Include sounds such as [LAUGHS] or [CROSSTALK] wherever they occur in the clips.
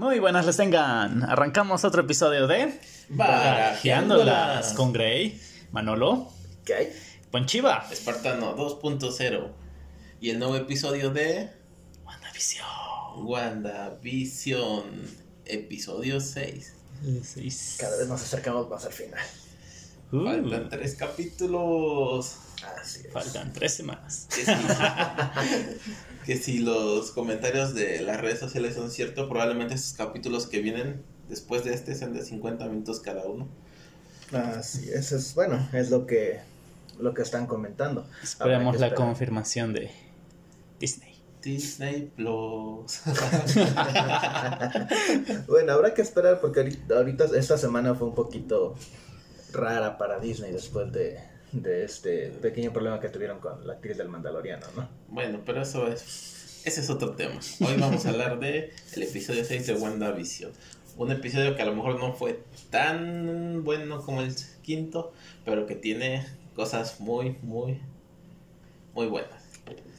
Muy buenas les tengan. Arrancamos otro episodio de Barajeándolas con Grey, Manolo, ¿Qué hay? Ponchiva, Espartano 2.0 y el nuevo episodio de WandaVision. WandaVision, episodio 6. Seis. Cada vez nos acercamos más al final. Uh, Faltan tres capítulos. Así es. faltan tres semanas. [LAUGHS] Que si, los comentarios de las redes sociales son ciertos, probablemente estos capítulos que vienen después de este sean de 50 minutos cada uno. Así es, es bueno, es lo que lo que están comentando. Esperemos Habrá la confirmación de Disney. Disney Plus. [LAUGHS] Bueno, habrá que esperar porque ahorita, ahorita esta semana fue un poquito rara para Disney después de, de este pequeño problema que tuvieron con la actriz del Mandaloriano, ¿no? Bueno, pero eso es. Ese es otro tema. Hoy vamos a hablar de el episodio 6 de WandaVision. Un episodio que a lo mejor no fue tan bueno como el quinto, pero que tiene cosas muy, muy, muy buenas.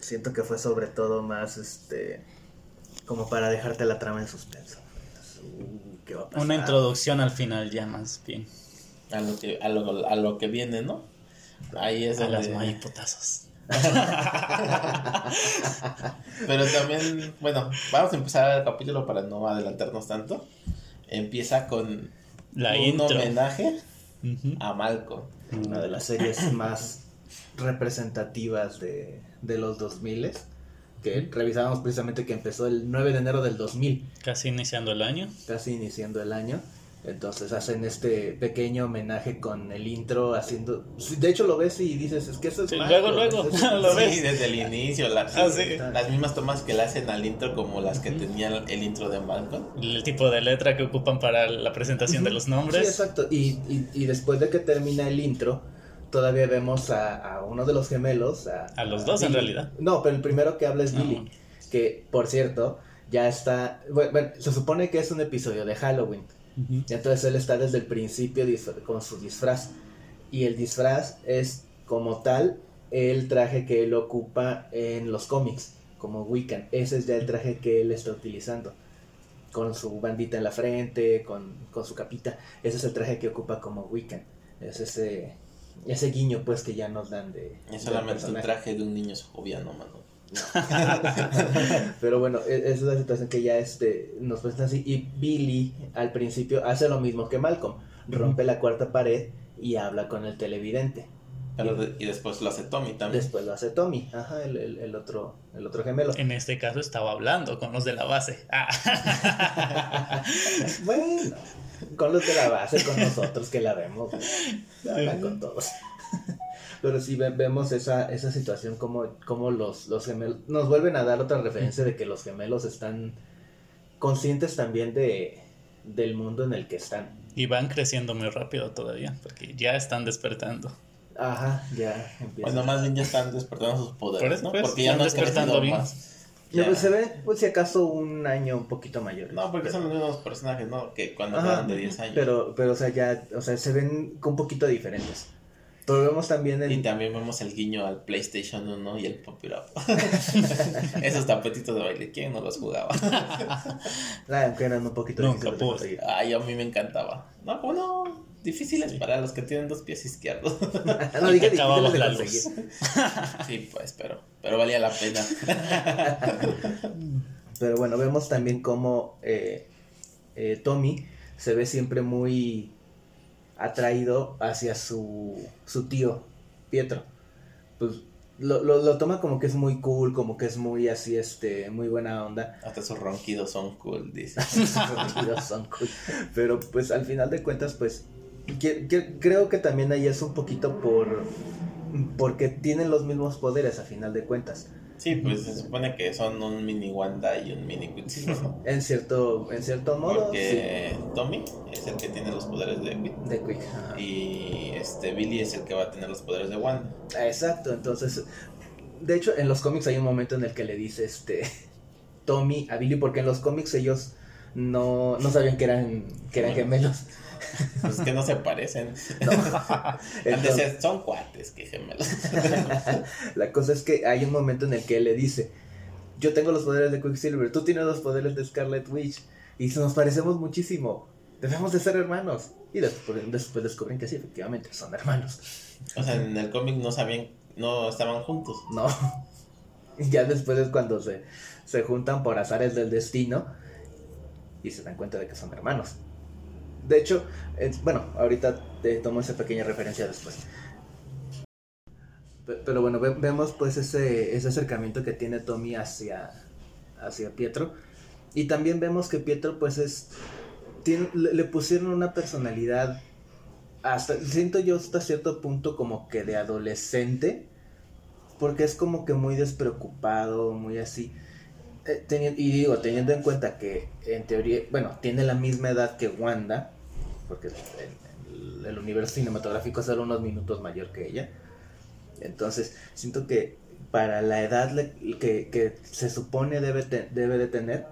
Siento que fue sobre todo más este como para dejarte la trama en suspenso. Uh, ¿qué va a pasar? Una introducción al final ya más bien. A lo que, a lo, a lo que viene, ¿no? Ahí es donde... las maiputazos. [LAUGHS] Pero también, bueno, vamos a empezar el capítulo para no adelantarnos tanto. Empieza con La un intro. homenaje a Malcolm. Una de las series [LAUGHS] más representativas de, de los 2000 que revisábamos precisamente que empezó el 9 de enero del 2000, Casi iniciando el año. casi iniciando el año. Entonces hacen este pequeño homenaje con el intro haciendo... sí, De hecho lo ves y dices, es que eso es... Sí, luego, luego, es- [LAUGHS] lo Sí, ves. desde el inicio, la- Ah, sí. las mismas tomas que le hacen al intro como las que tenía el intro de Malcolm. El tipo de letra que ocupan para la presentación de los Sí, nombres. exacto. Y, y, y después de que termina el intro, todavía vemos a, a uno de los gemelos. A, A los dos, en realidad. No, pero el primero que habla es No. Billy. Que, por cierto, ya está... Bueno, bueno, se supone que es un episodio de Halloween. Entonces él está desde el principio con su disfraz. Y el disfraz es como tal el traje que él ocupa en los cómics, como Wiccan. Ese es ya el traje que él está utilizando. Con su bandita en la frente, con, con su capita. Ese es el traje que ocupa como Wiccan. Es ese, ese guiño pues que ya nos dan de... Es solamente un personaje. traje de un niño joviano, mano. [LAUGHS] Pero bueno, e- esa es la situación que ya este, nos presenta así. Y Billy al principio hace lo mismo que Malcolm. Rompe la cuarta pared y habla con el televidente. Pero de- y después lo hace Tommy también. Después lo hace Tommy, ajá, el, el- el otro, el otro gemelo. En este caso estaba hablando con los de la base. Ah. [LAUGHS] bueno, con los de la base, con nosotros que la vemos. [LAUGHS] Habla con todos. Pero sí ve- vemos esa, esa situación como, como los, los gemelos nos vuelven a dar otra referencia de que los gemelos están conscientes también de, del mundo en el que están. Y van creciendo muy rápido todavía, porque ya están despertando. Ajá, ya empieza. Bueno, más bien ya están despertando sus poderes, ¿no? pues, Porque ya no es despertando bien. más. Ya, pues se ve, pues si acaso un año un poquito mayor. No, porque son los mismos personajes, ¿no? Que cuando Ajá, eran de 10 años. Pero, pero, o sea, ya, o sea, se ven un poquito diferentes. Pero vemos también Y en... también vemos el guiño al PlayStation 1 y el Pop It Up. [LAUGHS] Esos tapetitos de baile, ¿quién no los jugaba? [LAUGHS] Ah, aunque eran un poquito Nunca difíciles conseguir. Ay, a mí me encantaba. No, ¿cómo no? Difíciles para los que tienen dos pies izquierdos. [LAUGHS] no Y diga difíciles de la conseguir. sí, pues, pero, pero valía la pena. Pero bueno, vemos también cómo eh, eh, Tommy se ve siempre muy atraído hacia su, su tío, Pietro. Pues lo, lo, lo toma como que es muy cool, como que es muy así, este, muy buena onda. Hasta sus ronquidos son cool, dice. [LAUGHS] Sus sonidos son cool. Pero pues al final de cuentas, pues que- que- creo que también ahí es un poquito por porque tienen los mismos poderes a final de cuentas. Sí, pues se supone que son un mini Wanda y un mini Quicksilver. [LAUGHS] En cierto, en cierto modo, Porque Tommy es el que tiene los poderes de Quick. sí, de Quick. ajá. Y este Billy es el que va a tener los poderes de Wanda. Exacto, entonces, de hecho, en los cómics hay un momento en el que le dice este [LAUGHS] Tommy a Billy, porque en los cómics ellos no, no sabían que eran, que eran gemelos. [LAUGHS] Pues es que no se parecen. [LAUGHS] No. [LAUGHS] Entonces, son cuates, que gemelos. la cosa es que hay un momento en el que él le dice, yo tengo los poderes de Quicksilver, tú tienes los poderes de Scarlet Witch. y nos parecemos muchísimo. Debemos de ser hermanos. Y después, después descubren que sí, efectivamente, son hermanos. O sea, en el cómic no sabían, no estaban juntos. No. Ya después es cuando se, se juntan por azares del destino y se dan cuenta de que son hermanos. De hecho, bueno, ahorita te tomo esa pequeña referencia después. Pero bueno, vemos pues ese, ese acercamiento que tiene Tommy hacia, hacia Pietro. Y también vemos que Pietro pues es... Le, pusieron una personalidad hasta siento yo hasta cierto punto como que de adolescente porque es como que muy despreocupado muy así eh, y digo teniendo en cuenta que en teoría bueno tiene la misma edad que Wanda porque el, universo cinematográfico es solo unos minutos mayor que ella entonces, siento que para la edad que, se supone debe, debe de tener,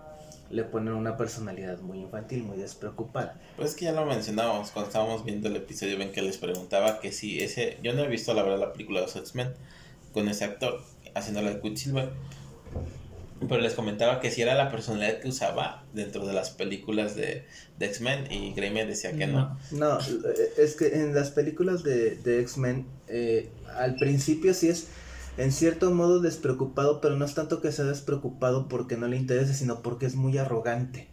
le ponen una personalidad muy infantil, muy despreocupada. Pues es que ya lo mencionábamos cuando estábamos viendo el episodio, ven que les preguntaba que si ese, yo no he visto la verdad la película de los X-Men con ese actor haciendo la de Quicksilver, pero les comentaba que si era la personalidad que usaba dentro de las películas de, X-Men y Gray me decía que no. no. es que en las películas de, de X-Men eh, al principio sí es en cierto modo despreocupado, pero no es tanto que sea despreocupado porque no le interese, sino porque es muy arrogante.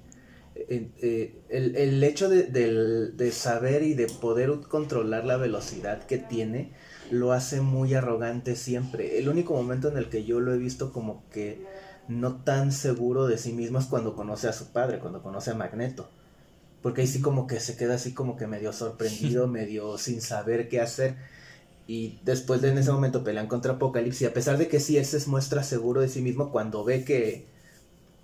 Eh, eh, el, hecho de, de, saber y de poder controlar la velocidad que tiene lo hace muy arrogante siempre. El único momento en el que yo lo he visto como que no tan seguro de sí mismo es cuando conoce a su padre, cuando conoce a Magneto. Porque ahí sí como que se queda así como que medio sorprendido, [LAUGHS] medio sin saber qué hacer. Y después de en ese momento pelean contra Apocalipsis. Y a pesar de que sí, él se muestra seguro de sí mismo, cuando ve que,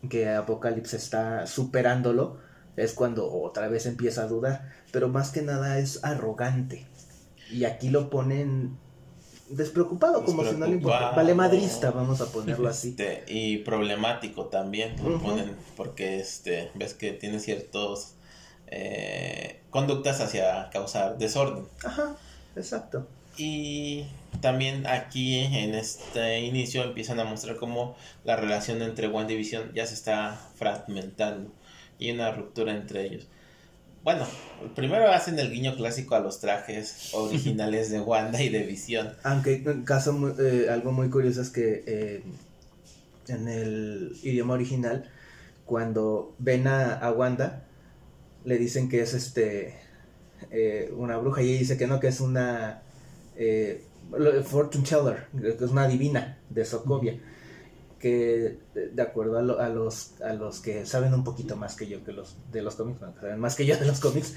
que Apocalipsis está superándolo, es cuando otra vez empieza a dudar. Pero más que nada es arrogante. Y aquí lo ponen despreocupado, como si no le importa. Vale madrista, vamos a ponerlo así. Este, y problemático también, lo ponen, porque este, ves que tiene ciertos eh, conductas hacia causar desorden. Ajá, exacto. Y también aquí en este inicio empiezan a mostrar cómo la relación entre WandaVision ya se está fragmentando y una ruptura entre ellos. Bueno, primero hacen el guiño clásico a los trajes originales de Wanda y de Visión. [LAUGHS] Aunque caso eh, algo muy curioso es que eh, en el idioma original, cuando ven a, Wanda, le dicen que es este eh, una bruja y ella dice que no, que es una fortune teller, que es una divina de Sokovia que de acuerdo a, los, a los que saben un poquito más que yo que los de los cómics, saben más que yo de los cómics,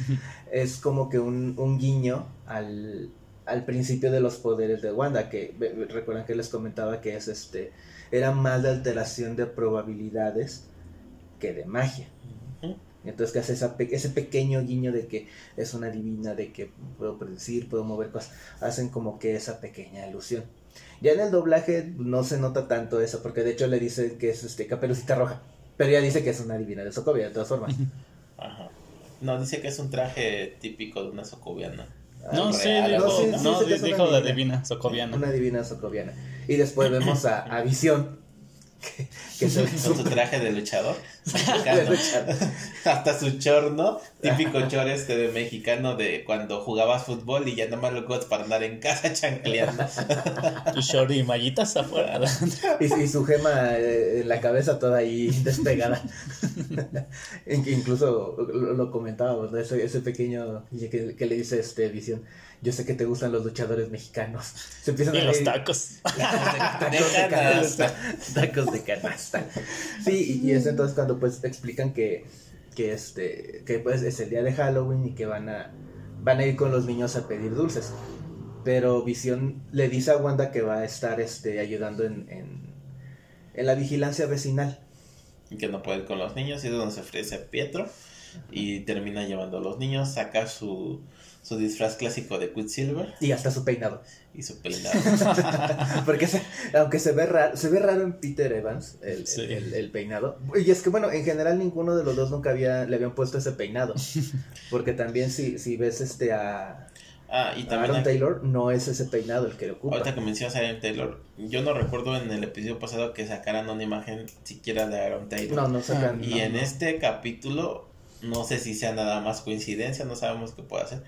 es como que un, un guiño al, al, principio de los poderes de Wanda, que recuerdan que les comentaba que es este era más de alteración de probabilidades que de magia. Entonces que hace esa, ese pequeño guiño de que es una divina, de que puedo predecir, puedo mover cosas, hacen como que esa pequeña ilusión. Ya en el doblaje no se nota tanto eso, porque de hecho le dicen que es este Caperucita Roja. Pero ya dice que es una divina de Sokovia, de todas formas. Ajá. No, dice que es un traje típico de una socoviana. no, sí, dijo, no, dijo la divina socoviana. Una divina socoviana. Y después vemos a, a Visión, [LAUGHS] que, Con su [LAUGHS] traje de luchador. [LAUGHS] Hasta su chorno, típico chor este de mexicano de cuando jugabas fútbol y ya no más lo para andar en casa chancleando. Tu short y mallitas afuera. y, su gema eh, en la cabeza toda ahí despegada. Incluso lo, comentábamos, ese, pequeño que, que le dice este visión yo sé que te gustan los luchadores mexicanos. Se empiezan y [LAUGHS] [LAUGHS] los tacos. tacos de, canasta. Tacos de canasta. Sí, y, es entonces cuando pues explican que, que este, que pues es el día de Halloween y que van a, van a ir con los niños a pedir dulces. Pero Visión le dice a Wanda que va a estar este, ayudando en, en, en la vigilancia vecinal. Y que no puede ir con los niños, y es donde se ofrece Pietro. Y termina llevando a los niños, saca su su disfraz clásico de Quicksilver. Y hasta su peinado. Y su peinado. [LAUGHS] Porque aunque se ve raro, se ve raro en Peter Evans el, peinado. Y es que bueno, en general ninguno de los dos nunca había, le habían puesto ese peinado. [LAUGHS] Porque también si, si ves este a... Ah, y también Aaron Taylor no es ese peinado el que le ocupa. Ahorita que mencionas a Aaron Taylor, yo no recuerdo en el episodio pasado que sacaran una imagen siquiera de Aaron Taylor. No, no sacan. Y no, en no. este capítulo, no sé si sea nada más coincidencia, no sabemos qué puede hacer.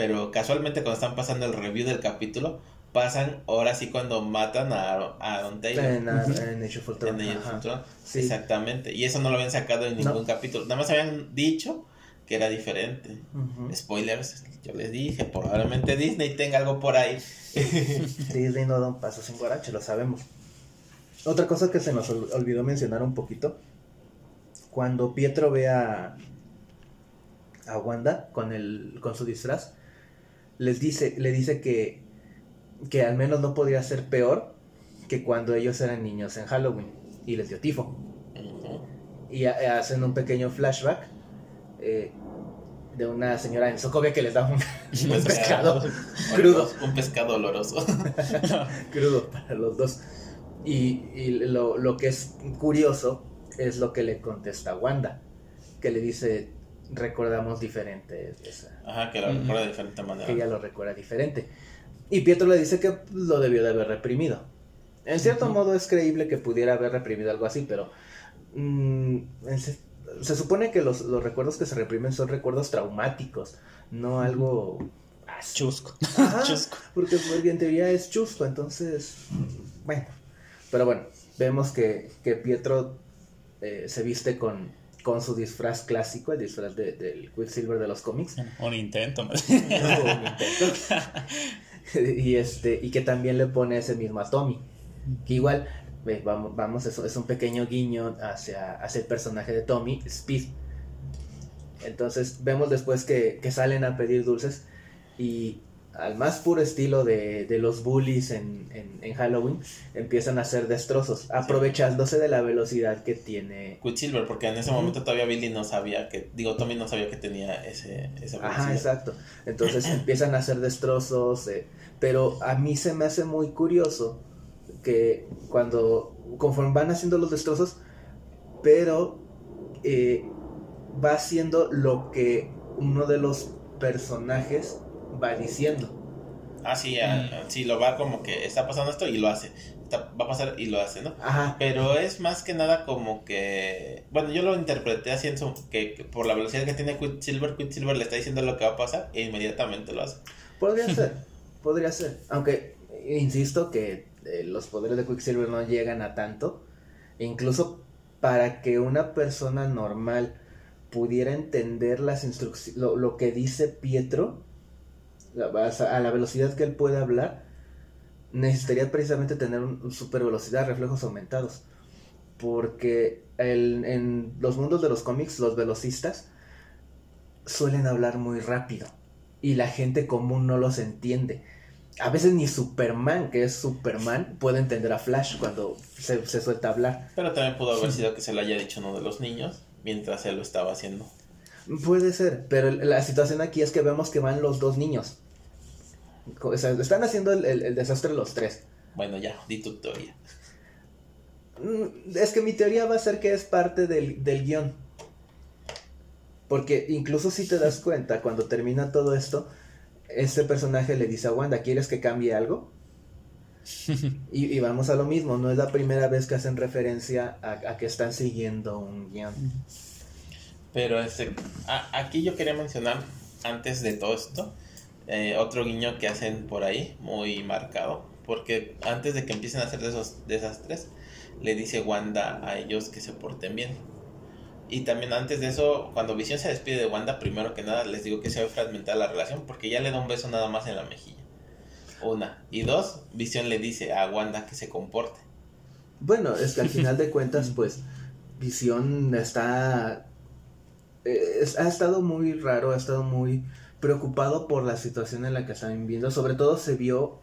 Pero casualmente cuando están pasando el review del capítulo, pasan ahora sí cuando matan a a Aaron Taylor. En, en Age of Ultron, En Age of. Ultron. Sí. Exactamente. Y eso no lo habían sacado en No. ningún capítulo. Nada más habían dicho que era diferente. Spoilers, yo les dije, probablemente Disney tenga algo por ahí. [LAUGHS] Disney no da un paso sin guarache, lo sabemos. Otra cosa que se nos ol- olvidó mencionar un poquito. Cuando Pietro ve a, a Wanda con, el, con su disfraz, les dice, le dice que, que al menos no podría ser peor que cuando ellos eran niños en Halloween y les dio tifo. Y ha- hacen un pequeño flashback eh, de una señora en Socovia que les da un, [LAUGHS] un pescado [LAUGHS] crudo. Un pescado oloroso. [LAUGHS] crudo para los dos. Y, y lo, lo que es curioso es lo que le contesta Wanda, que le dice, recordamos diferente, esa- Ajá, que lo recuerda de diferente manera. que ella lo recuerda diferente. Y Pietro le dice que lo debió de haber reprimido. En cierto modo es creíble que pudiera haber reprimido algo así, pero mm, se, se supone que los, los recuerdos que se reprimen son recuerdos traumáticos, no algo... así. [LAUGHS] Chusco. Ajá, Chusco. porque, porque en teoría es chusco, entonces, bueno. Pero bueno, vemos que, que Pietro eh, se viste con, con su disfraz clásico, el disfraz de- del Quicksilver de los cómics. Un intento. más. No, un intento. [LAUGHS] y este y que también le pone ese mismo a Tommy. Que igual, ve, vamos, vamos eso es un pequeño guiño hacia, hacia el personaje de Tommy, Speed. Entonces vemos después que, que salen a pedir dulces y al más puro estilo de, de los bullies en, en- en Halloween, empiezan a hacer destrozos, aprovechándose de la velocidad que tiene. Quicksilver, porque en ese momento todavía Billy no sabía que, digo, Tommy no sabía que tenía ese, esa Ajá, velocidad. exacto. Entonces [CLEARS THROAT] empiezan a hacer destrozos, eh, pero a mí se me hace muy curioso que cuando, conforme van haciendo los destrozos, pero eh, va haciendo lo que uno de los personajes va diciendo. Ah, sí, ah, sí, lo va como que está pasando esto y lo hace. Está- va a pasar y lo hace, ¿no? Ajá, Pero es más que nada como que. Bueno, yo lo interpreté así en su- que, que por la velocidad que tiene Quicksilver, Quicksilver le está diciendo lo que va a pasar e inmediatamente lo hace. podría [LAUGHS] ser, podría ser. Aunque, insisto que eh, los poderes de Quicksilver no llegan a tanto. Incluso para que una persona normal pudiera entender las instrucciones, lo, lo que dice Pietro, a la velocidad que él puede hablar, necesitaría precisamente tener un, super velocidad, reflejos aumentados. Porque el- en los mundos de los cómics, los velocistas suelen hablar muy rápido. Y la gente común no los entiende. A veces ni Superman, que es Superman, puede entender a Flash cuando se, se suelta a hablar. Pero también pudo haber sido que se lo haya dicho uno de los niños mientras él lo estaba haciendo. Puede ser, pero la situación aquí es que vemos que van los dos niños. O sea, están haciendo el, el- el desastre los tres. Bueno, ya, di tu teoría. Mm, Es que mi teoría va a ser que es parte del, del guion. Porque incluso si te das cuenta, cuando termina todo esto, este personaje le dice a Wanda, ¿quieres que cambie algo? [LAUGHS] Y, y vamos a lo mismo, no es la primera vez que hacen referencia a, a que están siguiendo un guion. Pero este, a- aquí yo quería mencionar, antes de todo esto, eh, otro guiño que hacen por ahí, muy marcado. Porque antes de que empiecen a hacer de esos desastres, le dice Wanda a ellos que se porten bien. Y también antes de eso, cuando Visión se despide de Wanda, primero que nada les digo que se ve fragmentada la relación porque ya le da un beso nada más en la mejilla. Una. Y dos, Visión le dice a Wanda que se comporte. Bueno, es que al final de [LAUGHS] cuentas, pues, Visión está... eh, es- ha estado muy raro, ha estado muy preocupado por la situación en la que están viviendo. Sobre todo se vio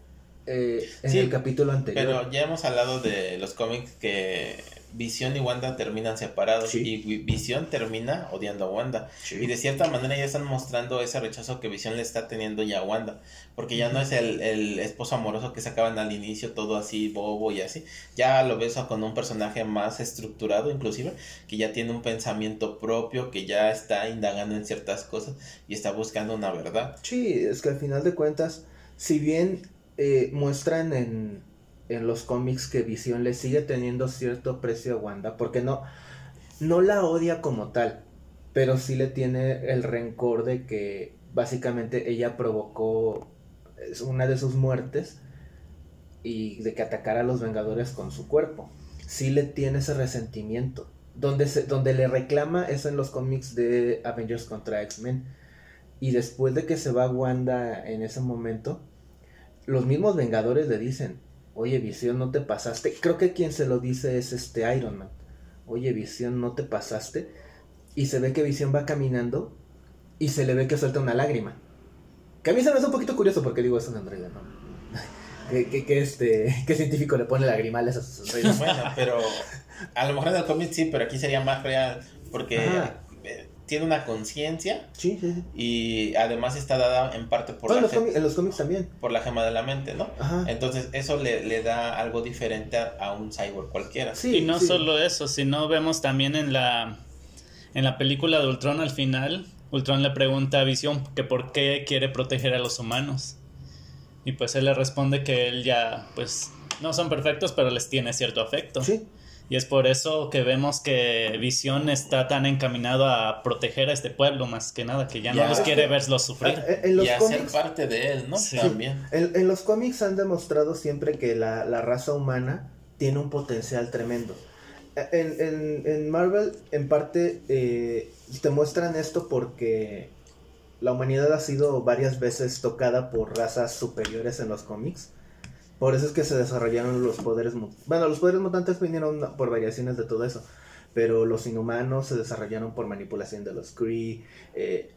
eh, en Sí, el capítulo anterior. Pero ya hemos hablado de los cómics que Visión y Wanda terminan separados y Visión termina odiando a Wanda. Y de cierta manera ya están mostrando ese rechazo que Visión le está teniendo ya a Wanda. Porque ya no es el, el esposo amoroso que sacaban al inicio, todo así, bobo y así. Ya lo ves con un personaje más estructurado inclusive, que ya tiene un pensamiento propio, que ya está indagando en ciertas cosas y está buscando una verdad. Sí, es que al final de cuentas, si bien eh, muestran en en los cómics que Visión le sigue teniendo cierto precio a Wanda, porque no, no la odia como tal, pero sí le tiene el rencor de que básicamente ella provocó una de sus muertes y de que atacara a los Vengadores con su cuerpo. Sí le tiene ese resentimiento. Donde, se, donde le reclama es en los cómics de Avengers contra X-Men. Y después de que se va Wanda en ese momento, los mismos Vengadores le dicen, oye Visión, no te pasaste. Creo que quien se lo dice es este Iron Man. Oye Visión, no te pasaste. Y se ve que Visión va caminando y se le ve que suelta una lágrima. Que a mí se me hace un poquito curioso porque digo, es un androide, ¿no? [LAUGHS] ¿Qué, este, ¿Qué científico le pone lagrimales a sus androides? bueno, pero a lo mejor en el cómic sí, pero aquí sería más real porque tiene una conciencia. Sí, sí, Y además está dada en parte por la en los cómics también. Por la gema de la mente, ¿no? Ajá. Entonces eso le, le, da algo diferente a, un cyborg cualquiera. Sí, y no solo eso, sino vemos también en la, en la película de Ultron al final, Ultron le pregunta a Visión que por qué quiere proteger a los humanos. Y pues él le responde que él ya, pues, no son perfectos, pero les tiene cierto afecto. Sí. Y es por eso que vemos que Visión está tan encaminado a proteger a este pueblo más que nada, que ya, no los quiere verlos sufrir. En, y hacer parte de él, ¿no? También. En, los cómics han demostrado siempre que la, raza humana tiene un potencial tremendo. En, Marvel, en parte, eh, te muestran esto porque la humanidad ha sido varias veces tocada por razas superiores en los cómics. Por eso es que se desarrollaron los poderes Bueno, los poderes mutantes vinieron por variaciones de todo eso. Pero los inhumanos se desarrollaron por manipulación de los Kree. Eh,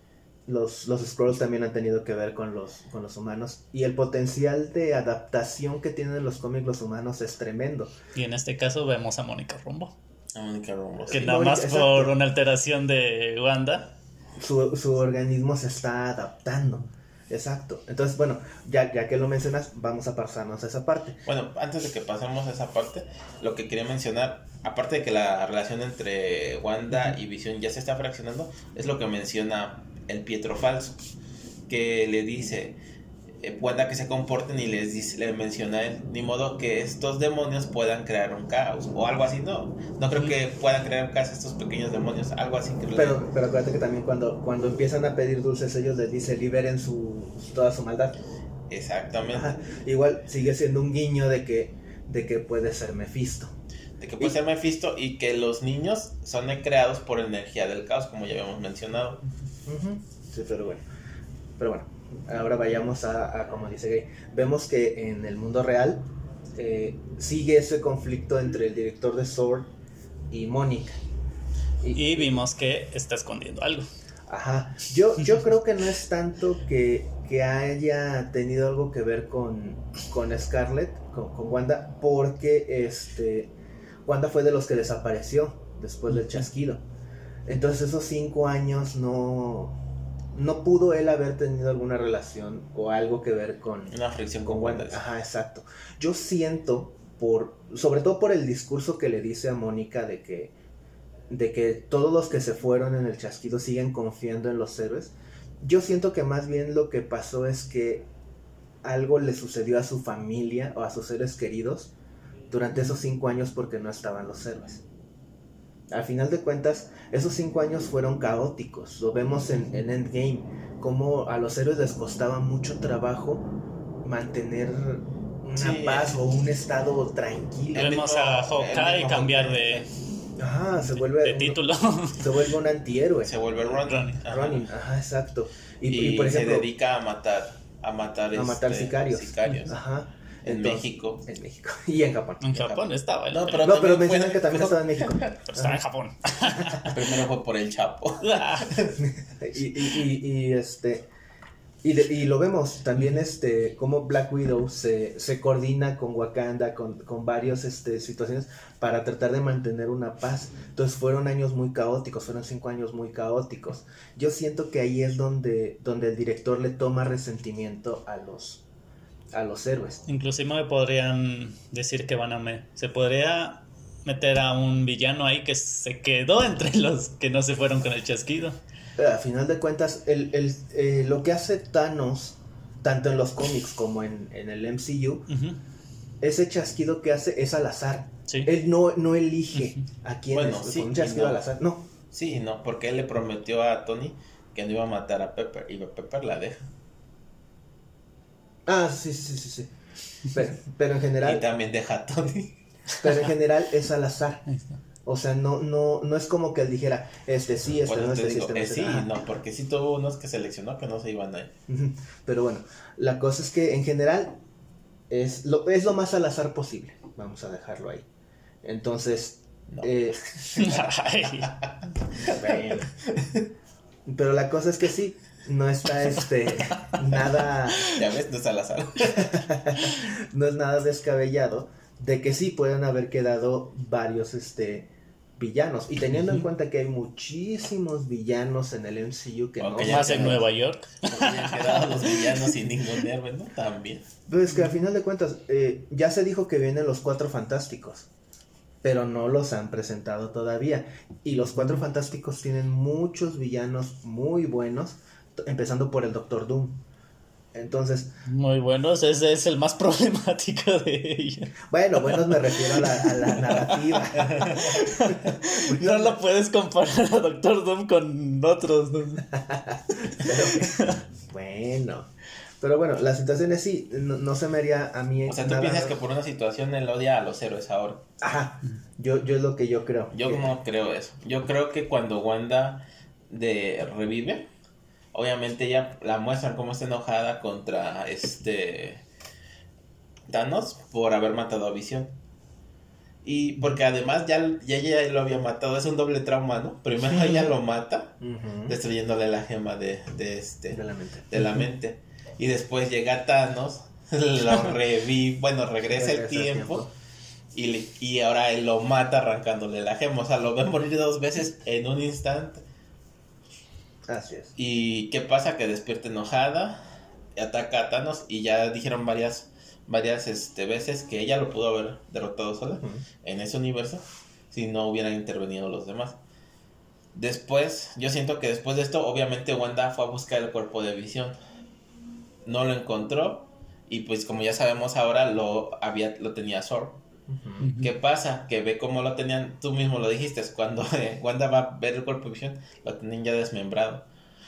los, los Scrolls también han tenido que ver con los, con los humanos. Y el potencial de adaptación que tienen los cómics los humanos es tremendo. Y en este caso vemos a Mónica Rumbo. A Mónica Rumbo. Que nada más por una alteración de Wanda. Su, su organismo se está adaptando. Exacto. Entonces, bueno, ya, ya que lo mencionas, vamos a pasarnos a esa parte. Bueno, antes de que pasemos a esa parte, lo que quería mencionar, aparte de que la relación entre Wanda y Visión ya se está fraccionando, es lo que menciona el Pietro Falso, que le dice, eh, pueda que se comporten y les dice, le menciona él, ni modo que estos demonios puedan crear un caos o algo así, no, no creo que puedan crear un caos estos pequeños demonios, algo así. Pero, pero acuérdate que también cuando, cuando empiezan a pedir dulces ellos les dice liberen su, toda su maldad. Exactamente. Igual sigue siendo un guiño de que, de que puede ser Mephisto. De que puede ser Mephisto y que los niños son creados por energía del caos, como ya habíamos mencionado. Sí, pero bueno. Pero bueno, ahora vayamos a, como dice Gay, vemos que en el mundo real eh, sigue ese conflicto entre el director de Sword y Mónica. Y, vimos que está escondiendo algo. Ajá, yo, yo creo que no es tanto que, que haya tenido algo que ver con, con Scarlett, con, con, Wanda, porque este, Wanda fue de los que desapareció después del chasquido. Entonces esos cinco años no, no pudo él haber tenido alguna relación o algo que ver con... Una fricción con, Wanda. Ajá, exacto. Yo siento, por, sobre todo por el discurso que le dice a Mónica de que, de que todos los que se fueron en el chasquido siguen confiando en los héroes, yo siento que más bien lo que pasó es que algo le sucedió a su familia o a sus seres queridos durante esos cinco años porque no estaban los héroes. Al final de cuentas, esos cinco años fueron caóticos. Lo vemos en, Endgame, como a los héroes les costaba mucho trabajo mantener una paz o un estado tranquilo. Vemos a Hawkeye cambiar de, Ajá, se vuelve de título. [LAUGHS] se vuelve un antihéroe. Se vuelve Ronin. Running. Ajá, exacto. Y, por ejemplo, se dedica a matar, a matar, a matar este, sicarios. sicarios. Ajá. En México. En México. [LAUGHS] Y en Japón. En Japón estaba. No, pero, no, pero mencionan que también estaba en [LAUGHS] México. Pero estaba en Japón. [LAUGHS] Primero fue por el Chapo. y, y, y, y, este. Y, de- y lo vemos también, este, como Black Widow se, se coordina con Wakanda, con, con varias este, situaciones para tratar de mantener una paz. Entonces fueron años muy caóticos, fueron cinco años muy caóticos. Yo siento que ahí es donde, donde el director le toma resentimiento a los, a los héroes. Inclusive me podrían decir que van a me se podría meter a un villano ahí que se quedó entre [LAUGHS] los que no se fueron con el chasquido. Pero a final de cuentas, el, el, eh, lo que hace Thanos, tanto en los cómics como en, en el MCU, ese chasquido que hace es al azar. Sí. Él no, no elige a quién Bueno, es, sí con un chasquido no. al azar. No. Sí, no, porque él le prometió a Tony que no iba a matar a Pepper y Pepper la deja. Ah, sí, sí, sí, sí. Pero, pero en Y general, también deja a Tony. pero en general es al azar. Ahí está. O sea, no, no, no es como que él dijera, este sí, este Bueno, no, te este sí, este no, eh, este sí, no. Ajá. no, porque sí tuvo unos que seleccionó que no se iban a ir. Ujú. Pero bueno, la cosa es que en general es lo, es lo más al azar posible. Vamos a dejarlo ahí. Entonces, No. eh. [LAUGHS] [LAUGHS] Pero la cosa es que sí, no está este nada, Ya ves, no es al azar. no es nada descabellado de que sí pueden haber quedado varios este villanos. Y teniendo en cuenta que hay muchísimos villanos en el MCU que Aunque no ya más en. Nueva York. [LAUGHS] Quedado los villanos sin ningún héroe, ¿no? También. Pero es que al final de cuentas, eh, ya se dijo que vienen los cuatro fantásticos. Pero no los han presentado todavía. Y los cuatro fantásticos tienen muchos villanos muy buenos. Empezando por el Doctor Doom. Entonces, Muy buenos, ese es el más [LAUGHS] problemático de ella. bueno, buenos me refiero a la, a la narrativa. [LAUGHS] No lo puedes comparar a Doctor Doom con otros. ¿no? Pero, bueno. Pero bueno, la situación es sí, no, no se me haría a mí. O sea, tú nada- piensas que por una situación él odia a los héroes ahora. Ajá, yo, yo es lo que yo creo. Yo que- no creo eso. Yo creo que cuando Wanda de revive, obviamente ella la muestran como está enojada contra este Thanos por haber matado a Visión. Y porque además ya, ya ella lo había matado, es un doble trauma, ¿no? Primero ella lo mata, destruyéndole la gema de, de este De la mente. de la mente. Y después llega Thanos, [LAUGHS] lo revive, bueno, regresa el Regresa el tiempo. tiempo. Y, le- y ahora él lo mata arrancándole la gema. O sea, lo ve morir dos veces en un instante. Así es. ¿Y qué pasa? Que despierta enojada, ataca a Thanos y ya dijeron varias, varias este, veces que ella lo pudo haber derrotado sola en ese universo si no hubieran intervenido los demás. Después, yo siento que después de esto, obviamente Wanda fue a buscar el cuerpo de visión. No lo encontró y pues como ya sabemos ahora lo había lo tenía ¿Qué pasa? Que ve cómo lo tenían, tú mismo lo dijiste, cuando [LAUGHS] eh, Wanda va a ver el cuerpo de visión, lo tenían ya desmembrado.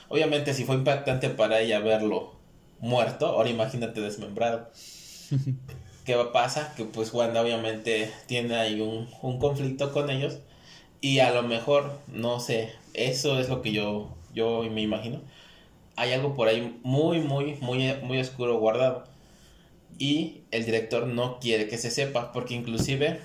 Obviamente si fue impactante para ella verlo muerto, ahora imagínate desmembrado. [LAUGHS] ¿Qué pasa? Que pues Wanda obviamente tiene ahí un, un conflicto con ellos y a lo mejor, no sé, eso es lo que yo, yo me imagino. Hay algo por ahí muy, muy, muy, muy oscuro guardado. Y el director no quiere que se sepa, porque inclusive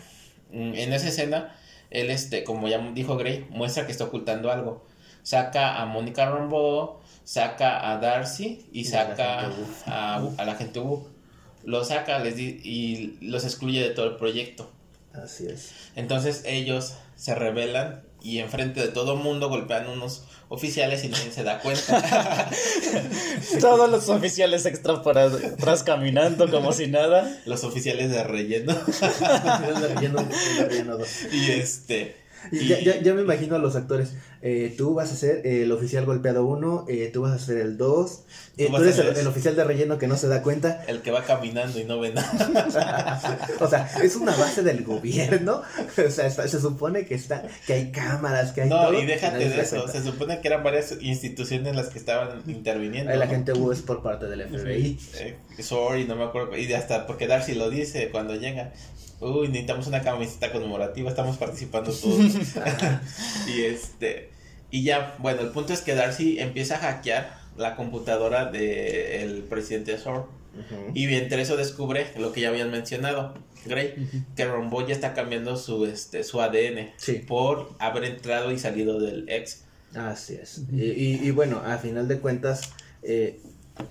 mm, en esa escena, él, este, como ya dijo Gray, muestra que está ocultando algo. Saca a Mónica Rambeau, saca a Darcy y saca a, a la gente Wu. Lo saca les di- y los excluye de todo el proyecto. Así es. Entonces ellos se rebelan y enfrente de todo mundo golpean unos oficiales y nadie se da cuenta. [LAUGHS] Todos los oficiales extra por atrás caminando como si nada. los oficiales de relleno. [LAUGHS] Es de relleno, es de relleno dos. y este. Y ya, ya, ya me imagino a los actores. Eh, tú vas a ser el oficial golpeado 1, eh, tú vas a ser el 2, eh, Tú eres el, oficial de relleno que no se da cuenta. El que va caminando y no ve nada. [LAUGHS] o sea, es una base del gobierno. [LAUGHS] O sea, está- se supone que está, que hay cámaras, que hay No, todo. y déjate de eso. cuenta. Se supone que eran varias instituciones las que estaban interviniendo. El ¿no? agente Wu es por parte del FBI. Eh, sorry, no me acuerdo. Y hasta porque Darcy lo dice cuando llega. Uy, necesitamos una camiseta conmemorativa, estamos participando [LAUGHS] todos. [LAUGHS] y este. Y ya, bueno, el punto es que Darcy empieza a hackear la computadora del presidente Thor. Ujú. Y entre eso descubre lo que ya habían mencionado, Grey, que Rombo ya está cambiando su, este, su ADN Sí. por haber entrado y salido del ex. Así es. Y, y- y bueno, a final de cuentas, eh,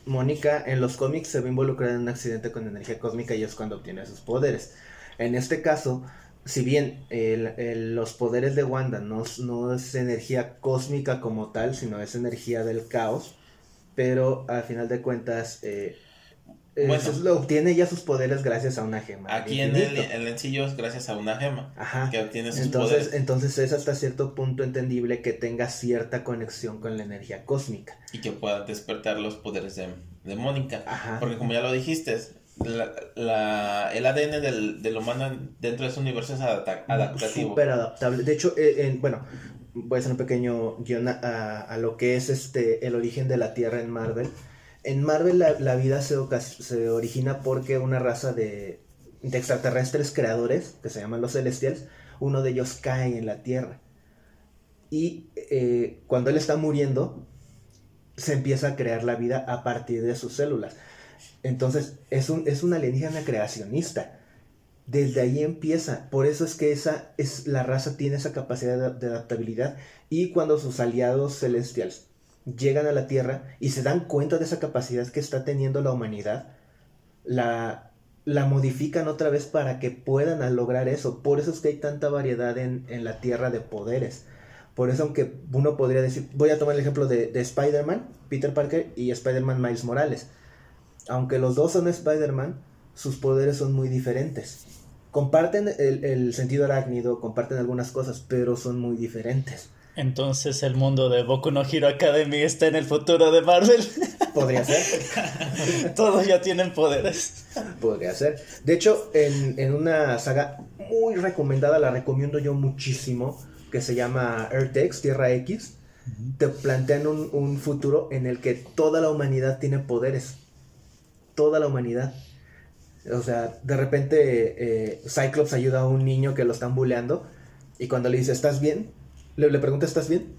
Mónica en los cómics se ve involucrada en un accidente con energía cósmica y es cuando obtiene sus poderes. En este caso, si bien el- el- los poderes de Wanda no, es- no es energía cósmica como tal, sino es energía del caos, pero al final de cuentas eh, Bueno. es lo- obtiene ya sus poderes gracias a una gema. Aquí en el, el encillo es gracias a una gema Ajá. que obtiene sus Entonces, poderes entonces es hasta cierto punto entendible que tenga cierta conexión con la energía cósmica. y que pueda despertar los poderes de, de Mónica. Ajá. Porque como ya lo dijiste, la, la- el ADN del, del humano dentro de ese universo es adapta- adaptativo. Súper adaptable. De hecho, eh, en- bueno, voy a hacer un pequeño guion a, a- lo que es este el origen de la Tierra en Marvel. En Marvel la, la vida se, se origina porque una raza de, de extraterrestres creadores, que se llaman los Celestials, uno de ellos cae en la Tierra. Y eh, cuando él está muriendo, se empieza a crear la vida a partir de sus células. Entonces, es un, es un alienígena creacionista. Desde ahí empieza. Por eso es que esa es la raza tiene esa capacidad de, adaptabilidad. Y cuando sus aliados celestiales llegan a la Tierra y se dan cuenta de esa capacidad que está teniendo la humanidad, la, la modifican otra vez para que puedan lograr eso. Por eso es que hay tanta variedad en, en la Tierra de poderes. Por eso, aunque uno podría decir, voy a tomar el ejemplo de, de Spider-Man, Peter Parker y Spider-Man Miles Morales. Aunque los dos son Spider-Man, sus poderes son muy diferentes. Comparten el, el sentido arácnido, comparten algunas cosas, pero son muy diferentes. Entonces el mundo de Boku no Hero Academy está en el futuro de Marvel. [LAUGHS] Podría ser, [LAUGHS] Todos ya tienen poderes. podría ser. De hecho, en, en una saga muy recomendada, la recomiendo yo muchísimo, que se llama Earth-X, Tierra X, te plantean un, un futuro en el que toda la humanidad tiene poderes. Toda la humanidad. O sea, de repente eh, Cyclops ayuda a un niño que lo están bulleando y cuando le dice, ¿estás bien? Le, le pregunta, ¿estás bien?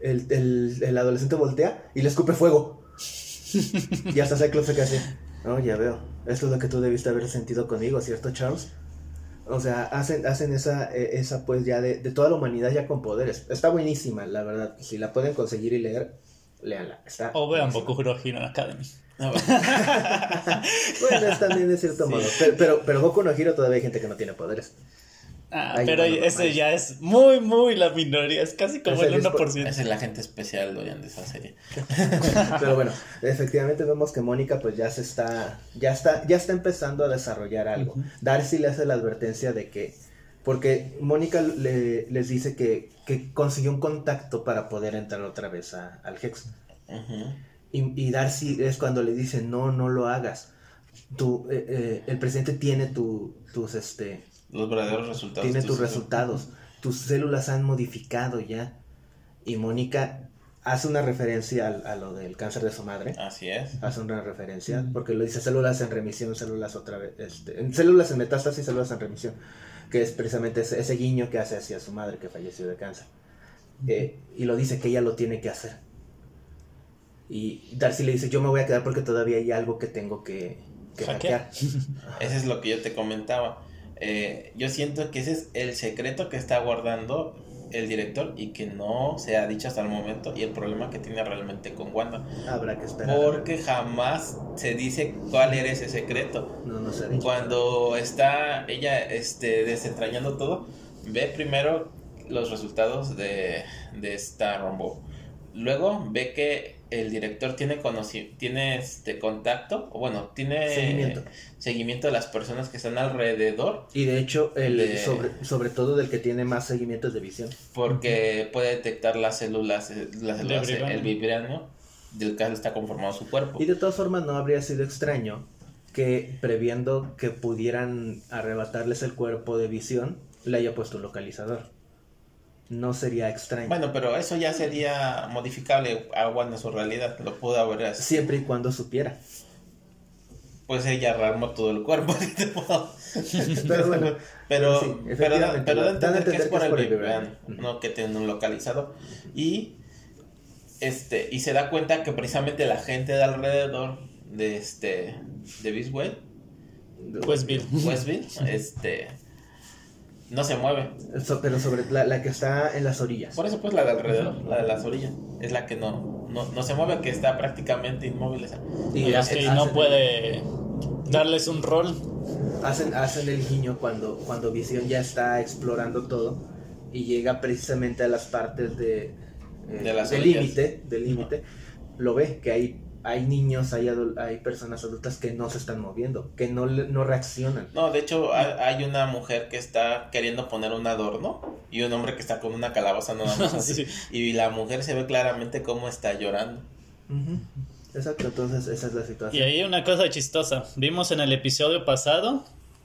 El, el- el adolescente voltea y le escupe fuego. [LAUGHS] y hasta Cyclops se queda así. No, ya veo. Esto es lo que tú debiste haber sentido conmigo, ¿cierto, Charles? O sea, hacen, hacen esa, eh, esa pues ya de, de toda la humanidad ya con poderes. Está buenísima, la verdad. Si la pueden conseguir y leer, léanla. Está O vean. Boku Hero Academy. Ah, bueno. [LAUGHS] Bueno, es también de cierto Sí. modo. Pero, pero, pero Boku no Hero todavía hay gente que no tiene poderes. Ah, Ay, pero no, no, ese no. ya es muy, muy la minoría. Es casi como Es el el 1%. Esa es la gente especial, Dorian, de esa serie. [LAUGHS] Pero bueno, efectivamente vemos que Mónica pues ya se está, ya está, ya está empezando a desarrollar algo. Ujú. Darcy le hace la advertencia de que, porque Mónica le, les dice que, que consiguió un contacto para poder entrar otra vez a- al Hex. Y, y Darcy es cuando le dice, no, no lo hagas. Tu, eh, eh, el presidente tiene tu, tus, este, Los verdaderos resultados. tiene tus sus- resultados. Tus células han modificado ya. Y Mónica hace una referencia al- a, lo del cáncer de su madre. Así es. Hace una referencia, porque lo dice células en remisión, células otra vez, este, en células en metástasis, células en remisión, que es precisamente ese, ese guiño que hace hacia su madre que falleció de cáncer. Eh, y lo dice que ella lo tiene que hacer. Y Darcy le dice, yo me voy a quedar porque todavía hay algo que tengo que, que Hackear. [LAUGHS] Ese es lo que yo te comentaba. Eh, yo siento que ese es el secreto que está guardando el director y que no se ha dicho hasta el momento y el problema que tiene realmente con Wanda. Habrá que esperar. Porque jamás se dice cuál era ese secreto. No, no se dicho. Cuando está ella este, desentrañando todo, ve primero los resultados de, de esta Rumble. Luego ve que el director tiene tiene este contacto, o bueno, tiene Seguimiento. seguimiento de las personas que están alrededor, Y de hecho, el, De- sobre, sobre todo del que tiene más seguimientos de visión. porque puede detectar las células, eh, las células, vibranium. el vibranium, del cual está conformado su cuerpo. Y de todas formas, no habría sido extraño que, previendo que pudieran arrebatarles el cuerpo de visión, le haya puesto un localizador. No sería extraño. Bueno, pero eso ya sería modificable a Wanda su realidad, lo pudo haber así. Siempre y cuando supiera. Pues ella armó todo el cuerpo. [LAUGHS] Pero bueno, Pero, Sí, pero, efectivamente, pero da entender que es por que es el vibranium. no que tiene un localizado. Y este, y se da cuenta que precisamente la gente de alrededor de este de Biswell, Pues Bill. Westville, este no se mueve. So- pero sobre la, la que está en las orillas. Por eso pues la de alrededor, la de las orillas, es la que no, no, no se mueve, que está prácticamente inmóvil. esa. Y que no hacen- puede darles un rol. Hacen, hacen el guiño cuando, cuando Visión ya está explorando todo y llega precisamente a las partes de, eh, De las del límite, del límite, lo ve que hay, hay niños, hay, personas adultas que no se están moviendo, que no, le- no reaccionan. No, de hecho hay, hay una mujer que está queriendo poner un adorno y un hombre que está con una calabaza nada más [LAUGHS] así. Sí. Y la mujer se ve claramente cómo está llorando. Exacto, entonces esa es la Y situación. ahí una cosa chistosa. Vimos en el episodio pasado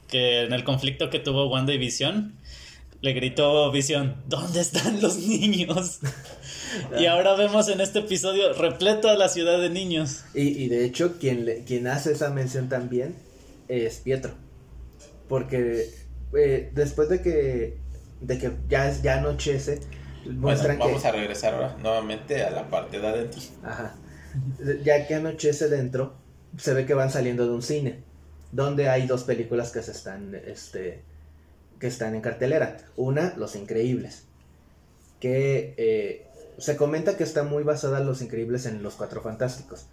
que en el conflicto que tuvo Wanda y Visión, le gritó Visión, ¿dónde están los niños? [LAUGHS] y ahora vemos en este episodio repleto a la ciudad de niños. Y, y de hecho, quien, le- quien hace esa mención también es Pietro. Porque eh, después de que, de que ya, ya anochece, Bueno, muestran vamos que... a regresar ahora nuevamente a la parte de adentro. Ajá. Ya que anochece dentro, se ve que van saliendo de un cine, donde hay dos películas que se están, este, que están en cartelera. Una, Los Increíbles, que eh, se comenta que está muy basada Los Increíbles en Los Cuatro Fantásticos.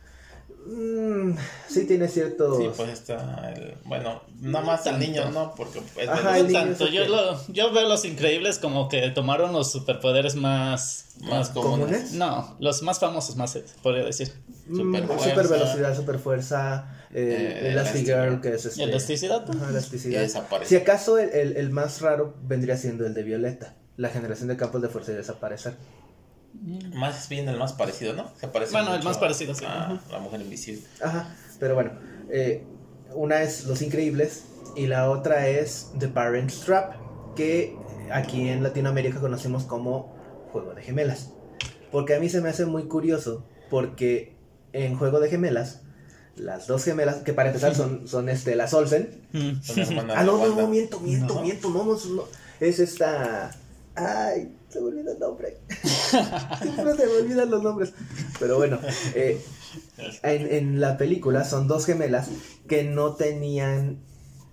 Mm, sí tiene ciertos... Sí, pues está el... Bueno, nada más el niño, ¿no? Porque es Ajá, verdad, el niño Tanto, es yo, ok. lo- yo veo los increíbles como que tomaron los superpoderes más... más ¿Comunes? comunes. No, los más famosos, más se podría decir. Mm, Superfuerza. super velocidad, super fuerza, Eh, Elastigirl, Elastigirl. que es este, ¿Elasticidad? ajá, Y elasticidad. desaparece. Si acaso el, el- el más raro vendría siendo el de Violeta, la generación de campos de fuerza y desaparecer. Más bien el más parecido, ¿no? Se parece Bueno, el más parecido, sí. a la mujer invisible. Ajá, pero bueno, eh, una es Los Increíbles y la otra es The Parent Trap, que aquí en Latinoamérica conocemos como Juego de Gemelas. Porque a mí se me hace muy curioso, porque en Juego de Gemelas, las dos gemelas, que para empezar son, [LAUGHS] son este, las Olsen. Son Ah, no, no, no, miento, miento, No. miento, no, no, no, es esta... Ay, se me olvida el nombre. [LAUGHS] Siempre se me olvidan los nombres. Pero bueno, eh, en, en la película son dos gemelas que no tenían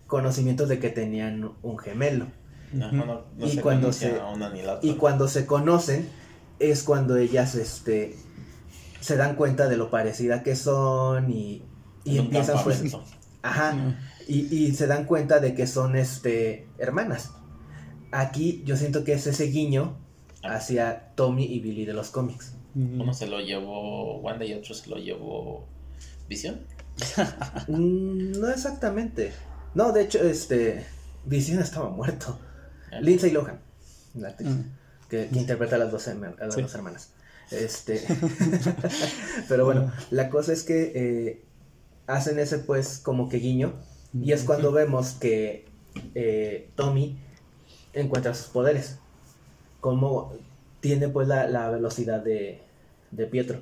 conocimientos de que tenían un gemelo. No, no, no, no Y se cuando se- a una ni la otra. Y cuando se conocen es cuando ellas este, se dan cuenta de lo parecida que son y, y empiezan pues... Ajá. Mm. Y, y se dan cuenta de que son este hermanas. Aquí yo siento que es ese guiño hacia Tommy y Billy de los cómics. Uno se lo llevó Wanda y otro se lo llevó Visión. [LAUGHS] Mm, no exactamente. No, de hecho, este Vision estaba muerto. ¿Eh? Lindsay Lohan, la actriz, Mm. que, que interpreta a las dos, herma- a las Sí. dos hermanas. Este, [LAUGHS] pero bueno, la cosa es que eh, hacen ese pues como que guiño y es cuando vemos que eh, Tommy encuentra sus poderes. Como tiene pues la, la velocidad de, de Pietro.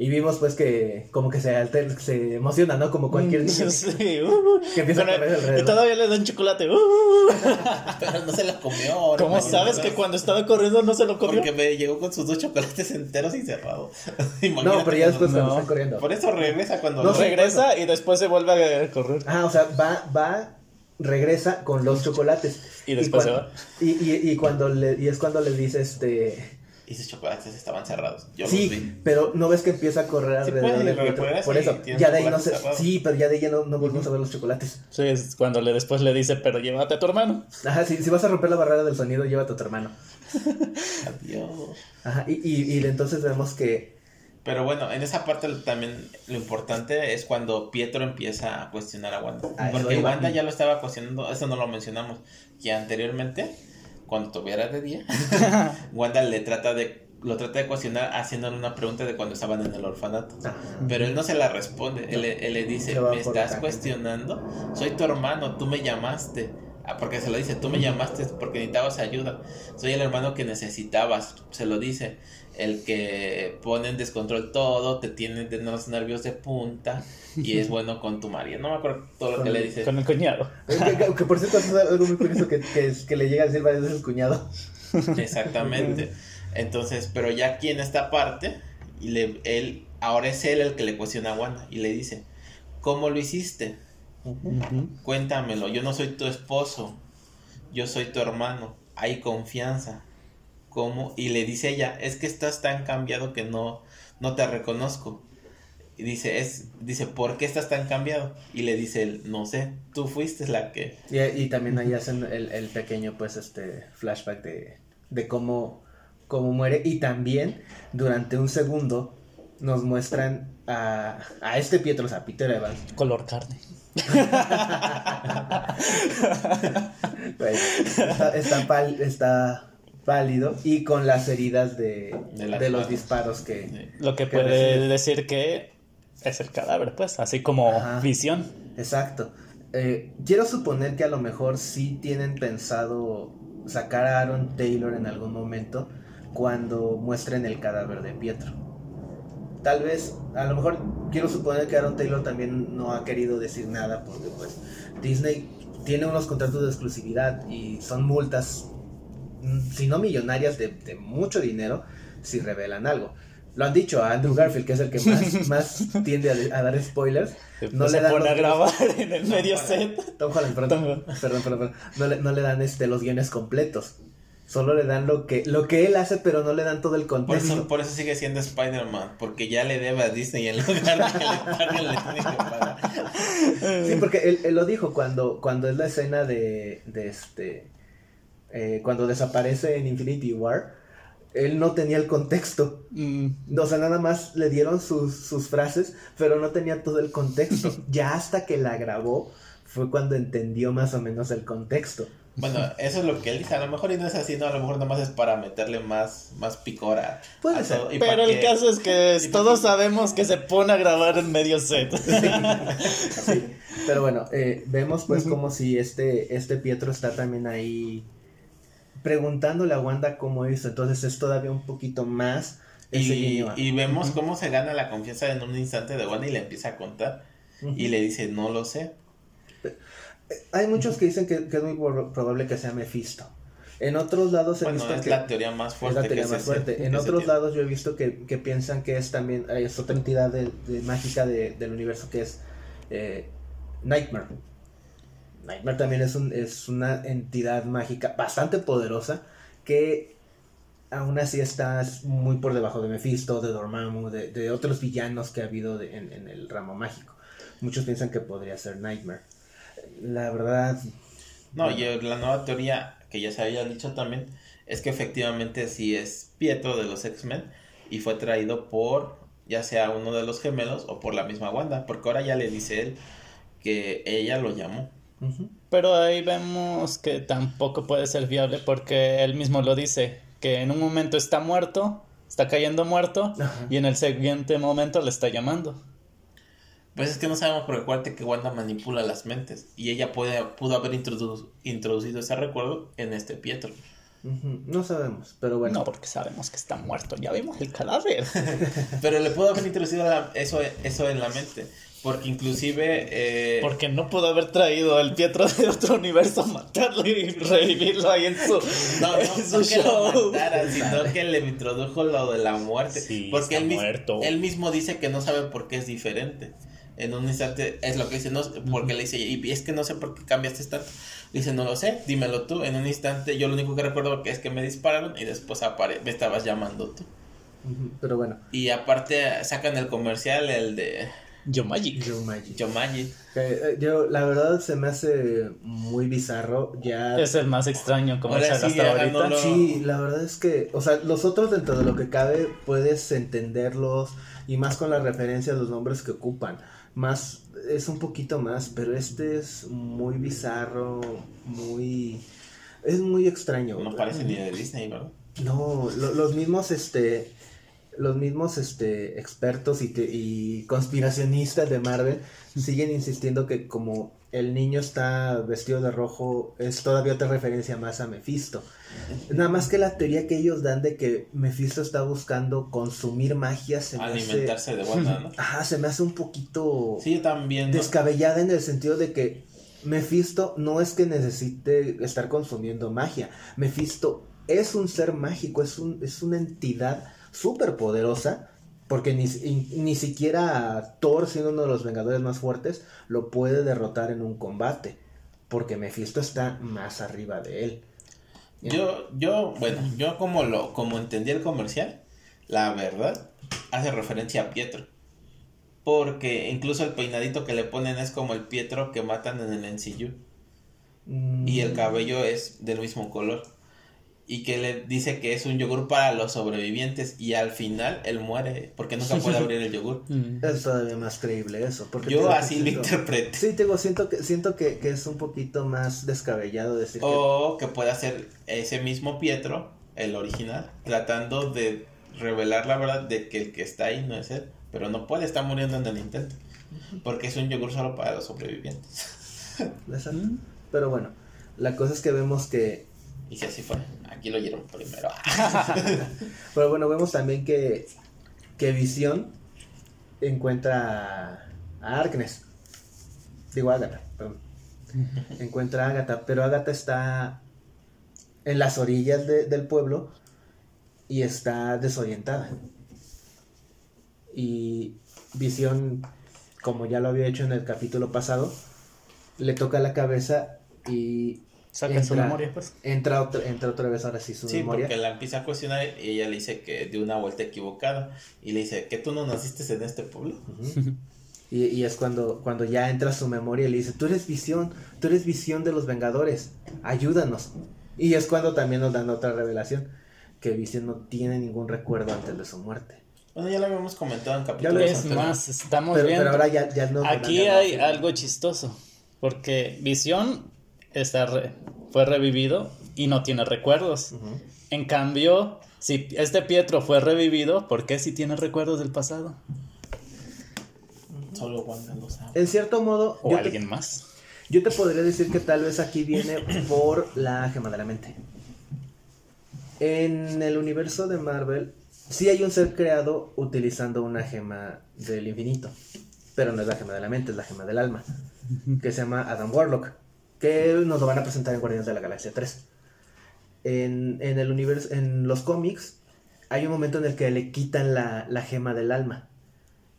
Y vimos pues que como que se alter, se emociona, ¿no? Como cualquier niño [LAUGHS] Mm, Sí, uh, que empieza a correr y alrededor. todavía le dan chocolate. uh. [LAUGHS] Pero no se la comió ahora. ¿Cómo sabes que ¿no? cuando estaba corriendo no se lo comió? Porque me llegó con sus dos chocolates enteros y cerrados. [LAUGHS] No, pero ya después cuando No. están corriendo. Por eso regresa cuando... No, sí. Regresa y después se vuelve a correr. Ah, o sea, va, va, regresa con los chocolates. Y después se cuan- va. Y, y, y cuando le, y es cuando le dice este Y sus chocolates estaban cerrados. Yo los sí, vi. pero no ves que empieza a correr Sí, alrededor puede, de y Por y eso, ya de ahí no se, cerrado. sí, pero ya de ahí ya no, no volvemos a ver los chocolates. Sí, es cuando le después le dice, pero llévate a tu hermano. Ajá, si, si vas a romper la barrera del sonido, llévate a tu hermano. Adiós. Ajá, y, y, y entonces vemos que Pero bueno, en esa parte también lo importante es cuando Pietro empieza a cuestionar a Wanda. A eso Porque. Wanda ya lo estaba cuestionando, eso no lo mencionamos, que anteriormente, cuando tuviera de día, [LAUGHS] [LAUGHS] Wanda le trata de, lo trata de cuestionar haciéndole una pregunta de cuando estaban en el orfanato. ajá, Pero él no se la responde, él, le- él le dice, me estás acá". cuestionando, soy tu hermano, tú me llamaste. Ah, porque se lo dice, tú me llamaste porque necesitabas ayuda. Soy el hermano que necesitabas, se lo dice. El que pone en descontrol todo, te tiene de los nervios de punta y es [LAUGHS] bueno con tu marido. No me acuerdo todo lo que le dice. Con el cuñado. que, que- que por cierto es algo muy curioso que, que, que le llega a decir varias veces el cuñado. Exactamente. Entonces, pero ya aquí en esta parte, y le, él, ahora es él el que le cuestiona a Wanda y le dice, ¿cómo lo hiciste? Cuéntamelo, yo no soy tu esposo, yo soy tu hermano, hay confianza. Cómo, y le dice ella, es que estás tan cambiado que no, no te reconozco. Y dice, es, dice, ¿por qué estás tan cambiado? Y le dice él, no sé, tú fuiste la que... Y, y también ahí hacen el, el, pequeño, pues, este, flashback de, de cómo, cómo muere. Y también, durante un segundo, nos muestran a, a este Pietro, o sea, Peter Evans. Color carne. [LAUGHS] está, está, está, pálido y con las heridas de, de, los disparos que... Lo que, puede decir que es el cadáver, pues, así como visión. Exacto. Eh, quiero suponer que a lo mejor sí tienen pensado sacar a Aaron Taylor en algún momento cuando muestren el cadáver de Pietro. Tal vez, a lo mejor quiero suponer que Aaron Taylor también no ha querido decir nada porque pues Disney tiene unos contratos de exclusividad y son multas, si no millonarias, de, de mucho dinero si revelan algo lo han dicho a Andrew Garfield, que es el que más, [LAUGHS] más tiende a, dar spoilers. No le dan pone a grabar [LAUGHS] en el medio set. Tom Holland, perdón, perdón, perdón, No, le, no le dan este, los guiones completos. Solo le dan lo que, lo que él hace, pero no le dan todo el contexto. Por eso, por eso sigue siendo Spider-Man, porque ya le debe a Disney y en lugar de que le paguen le tiene que pagar. Sí, porque él, él, lo dijo cuando, cuando es la escena de, de este... Eh, cuando desaparece en Infinity War él no tenía el contexto. Mm. O sea, nada más le dieron sus, sus, frases, pero no tenía todo el contexto. [LAUGHS] ya hasta que la grabó fue cuando entendió más o menos el contexto. Bueno, eso es lo que él dice. A lo mejor y no es así, no, a lo mejor nada más es para meterle más, más picora. Puede ser. Pero el caso es que todos sabemos que se pone a grabar en medio set. Sí. Pero bueno, eh, vemos pues como si este, este Pietro está también ahí preguntándole a Wanda cómo hizo. Entonces es todavía un poquito más. Y, y, vemos cómo se gana la confianza en un instante de Wanda y le empieza a contar. Y le dice, no lo sé. Hay muchos que dicen que, es muy probable que sea Mephisto. En otros lados he visto es la teoría más fuerte. Es la teoría más fuerte. en otros lados yo he visto que, piensan que es también, es otra entidad de, mágica del universo que es eh, Nightmare. Nightmare también es, un, es una entidad mágica bastante poderosa que aún así está muy por debajo de Mephisto, de Dormammu, de, otros villanos que ha habido en, el ramo mágico. Muchos piensan que podría ser Nightmare. La verdad... No, y la nueva teoría que ya se había dicho también es que efectivamente sí es Pietro de los X-Men y fue traído por ya sea uno de los gemelos o por la misma Wanda, porque ahora ya le dice él que ella lo llamó. Pero ahí vemos que tampoco puede ser viable porque él mismo lo dice, que en un momento está muerto, está cayendo muerto, y en el siguiente momento le está llamando. Pues es que no sabemos por el que Wanda manipula las mentes y ella puede, pudo haber introducido ese recuerdo en este Pietro. No sabemos, pero bueno. No, porque sabemos que está muerto, ya vimos el cadáver. [LAUGHS] pero le pudo haber introducido eso, eso en la mente. Porque inclusive... Eh... Porque no pudo haber traído al Pietro de otro universo, matarlo y revivirlo ahí en su, no, no, no que Lo matara, sino que le introdujo lo de la muerte. Sí, porque él, muerto. él mismo dice que no sabe por qué es diferente. En un instante es lo que dice, no, porque le dice, y es que no sé por qué cambiaste tanto. Dice, no lo sé, dímelo tú. En un instante yo lo único que recuerdo es que me dispararon y después apare me estabas llamando tú. Pero bueno. Y aparte sacan el comercial, el de yo Magic. Yo Magic. Eh, yo, la verdad, se me hace muy bizarro. Ya. Es el más extraño, como se sí, ahorita. Sí, la verdad es que, o sea, los otros, dentro de lo que cabe, puedes entenderlos. Y más con la referencia a los nombres que ocupan. Más, es un poquito más, pero este es muy bizarro, muy. Es muy extraño. No parece ni de Disney, ¿verdad? No, los mismos, este los mismos este, expertos y, y, conspiracionistas de Marvel siguen insistiendo que como el niño está vestido de rojo es todavía otra referencia más a Mephisto. Nada más que la teoría que ellos dan de que Mephisto está buscando consumir magia se alimentarse de Wanda, ¿no? Ajá, se me hace un poquito sí, también, descabellada en el sentido de que Mephisto no es que necesite estar consumiendo magia. Mephisto es un ser mágico, es, un, es una entidad súper poderosa, porque ni, ni siquiera Thor, siendo uno de los Vengadores más fuertes, lo puede derrotar en un combate, porque Mephisto está más arriba de él. Yo, yo, bueno, yo como lo, como entendí el comercial, la verdad, hace referencia a Pietro. Porque incluso el peinadito que le ponen es como el Pietro que matan en el NCU. Y el Mm, cabello es del mismo color. Y que le dice que es un yogur para los sobrevivientes. Y al final él muere porque nunca puede [LAUGHS] abrir el yogur. Mm. Es todavía más creíble eso. Porque Yo así lo interpreté. Sí, te digo, siento que, siento que, que es un poquito más descabellado decir O que pueda ser ese mismo Pietro, el original, tratando de revelar la verdad de que el que está ahí no es él. Pero no puede, está muriendo en el intento. Porque es un yogur solo para los sobrevivientes. que... [LAUGHS] Exacto. Pero bueno, la cosa es que vemos que... Y si así fue, aquí lo oyeron primero. [LAUGHS] Pero bueno, vemos también que, que Visión encuentra a, Arknes. Digo, Agatha, perdón. [LAUGHS] Encuentra a Agatha, pero Agatha está en las orillas de- del pueblo y está desorientada. Y Visión, como ya lo había hecho en el capítulo pasado, le toca la cabeza y Saca su Entra. memoria, pues. entra otra, entra otra vez ahora sí su Sí, memoria. porque la empieza a cuestionar y ella le dice que dio una vuelta equivocada. Y le dice, ¿que tú no naciste en este pueblo? Y, y es cuando, cuando ya entra su memoria y le dice, tú eres visión, tú eres visión de los Vengadores, ayúdanos. Y es cuando también nos dan otra revelación, que Visión no tiene ningún recuerdo antes de su muerte. Bueno, ya lo habíamos comentado en Ya capítulos lo Es anteriores. más, estamos Pero, viendo. pero ahora ya, ya no... Aquí hay algo chistoso. Porque Visión está re- fue revivido y no tiene recuerdos. En cambio, si este Pietro fue revivido, ¿por qué si tiene recuerdos del pasado? Solo Wanda lo sabe. En cierto modo, ¿O yo te, alguien más? yo te podría decir que tal vez aquí viene por la gema de la mente. En el universo de Marvel, sí hay un ser creado utilizando una gema del infinito. Pero no es la gema de la mente, es la gema del alma. Que se llama Adam Warlock. Que nos lo van a presentar en Guardianes de la Galaxia 3. En, en el universo, en los cómics, hay un momento en el que le quitan la, la gema del alma.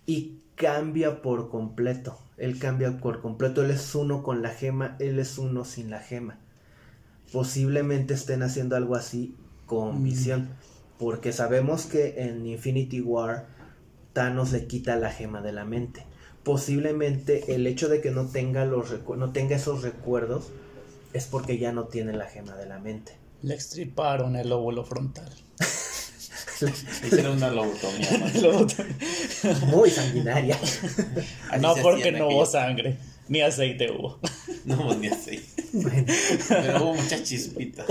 Y cambia por completo. Él cambia por completo. Él es uno con la gema, él es uno sin la gema. Posiblemente estén haciendo algo así con Mm. Visión. Porque sabemos que en Infinity War Thanos le quita la gema de la mente. Posiblemente el hecho de que no tenga, los no tenga esos recuerdos es porque ya no tiene la gema de la mente. Le extriparon el óvulo frontal. Hicieron una lobotomía. [LAUGHS] Muy sanguinaria. Así no porque no hubo sangre, ni aceite hubo. [LAUGHS] No, ni así. Bueno, Pero hubo muchas chispitas.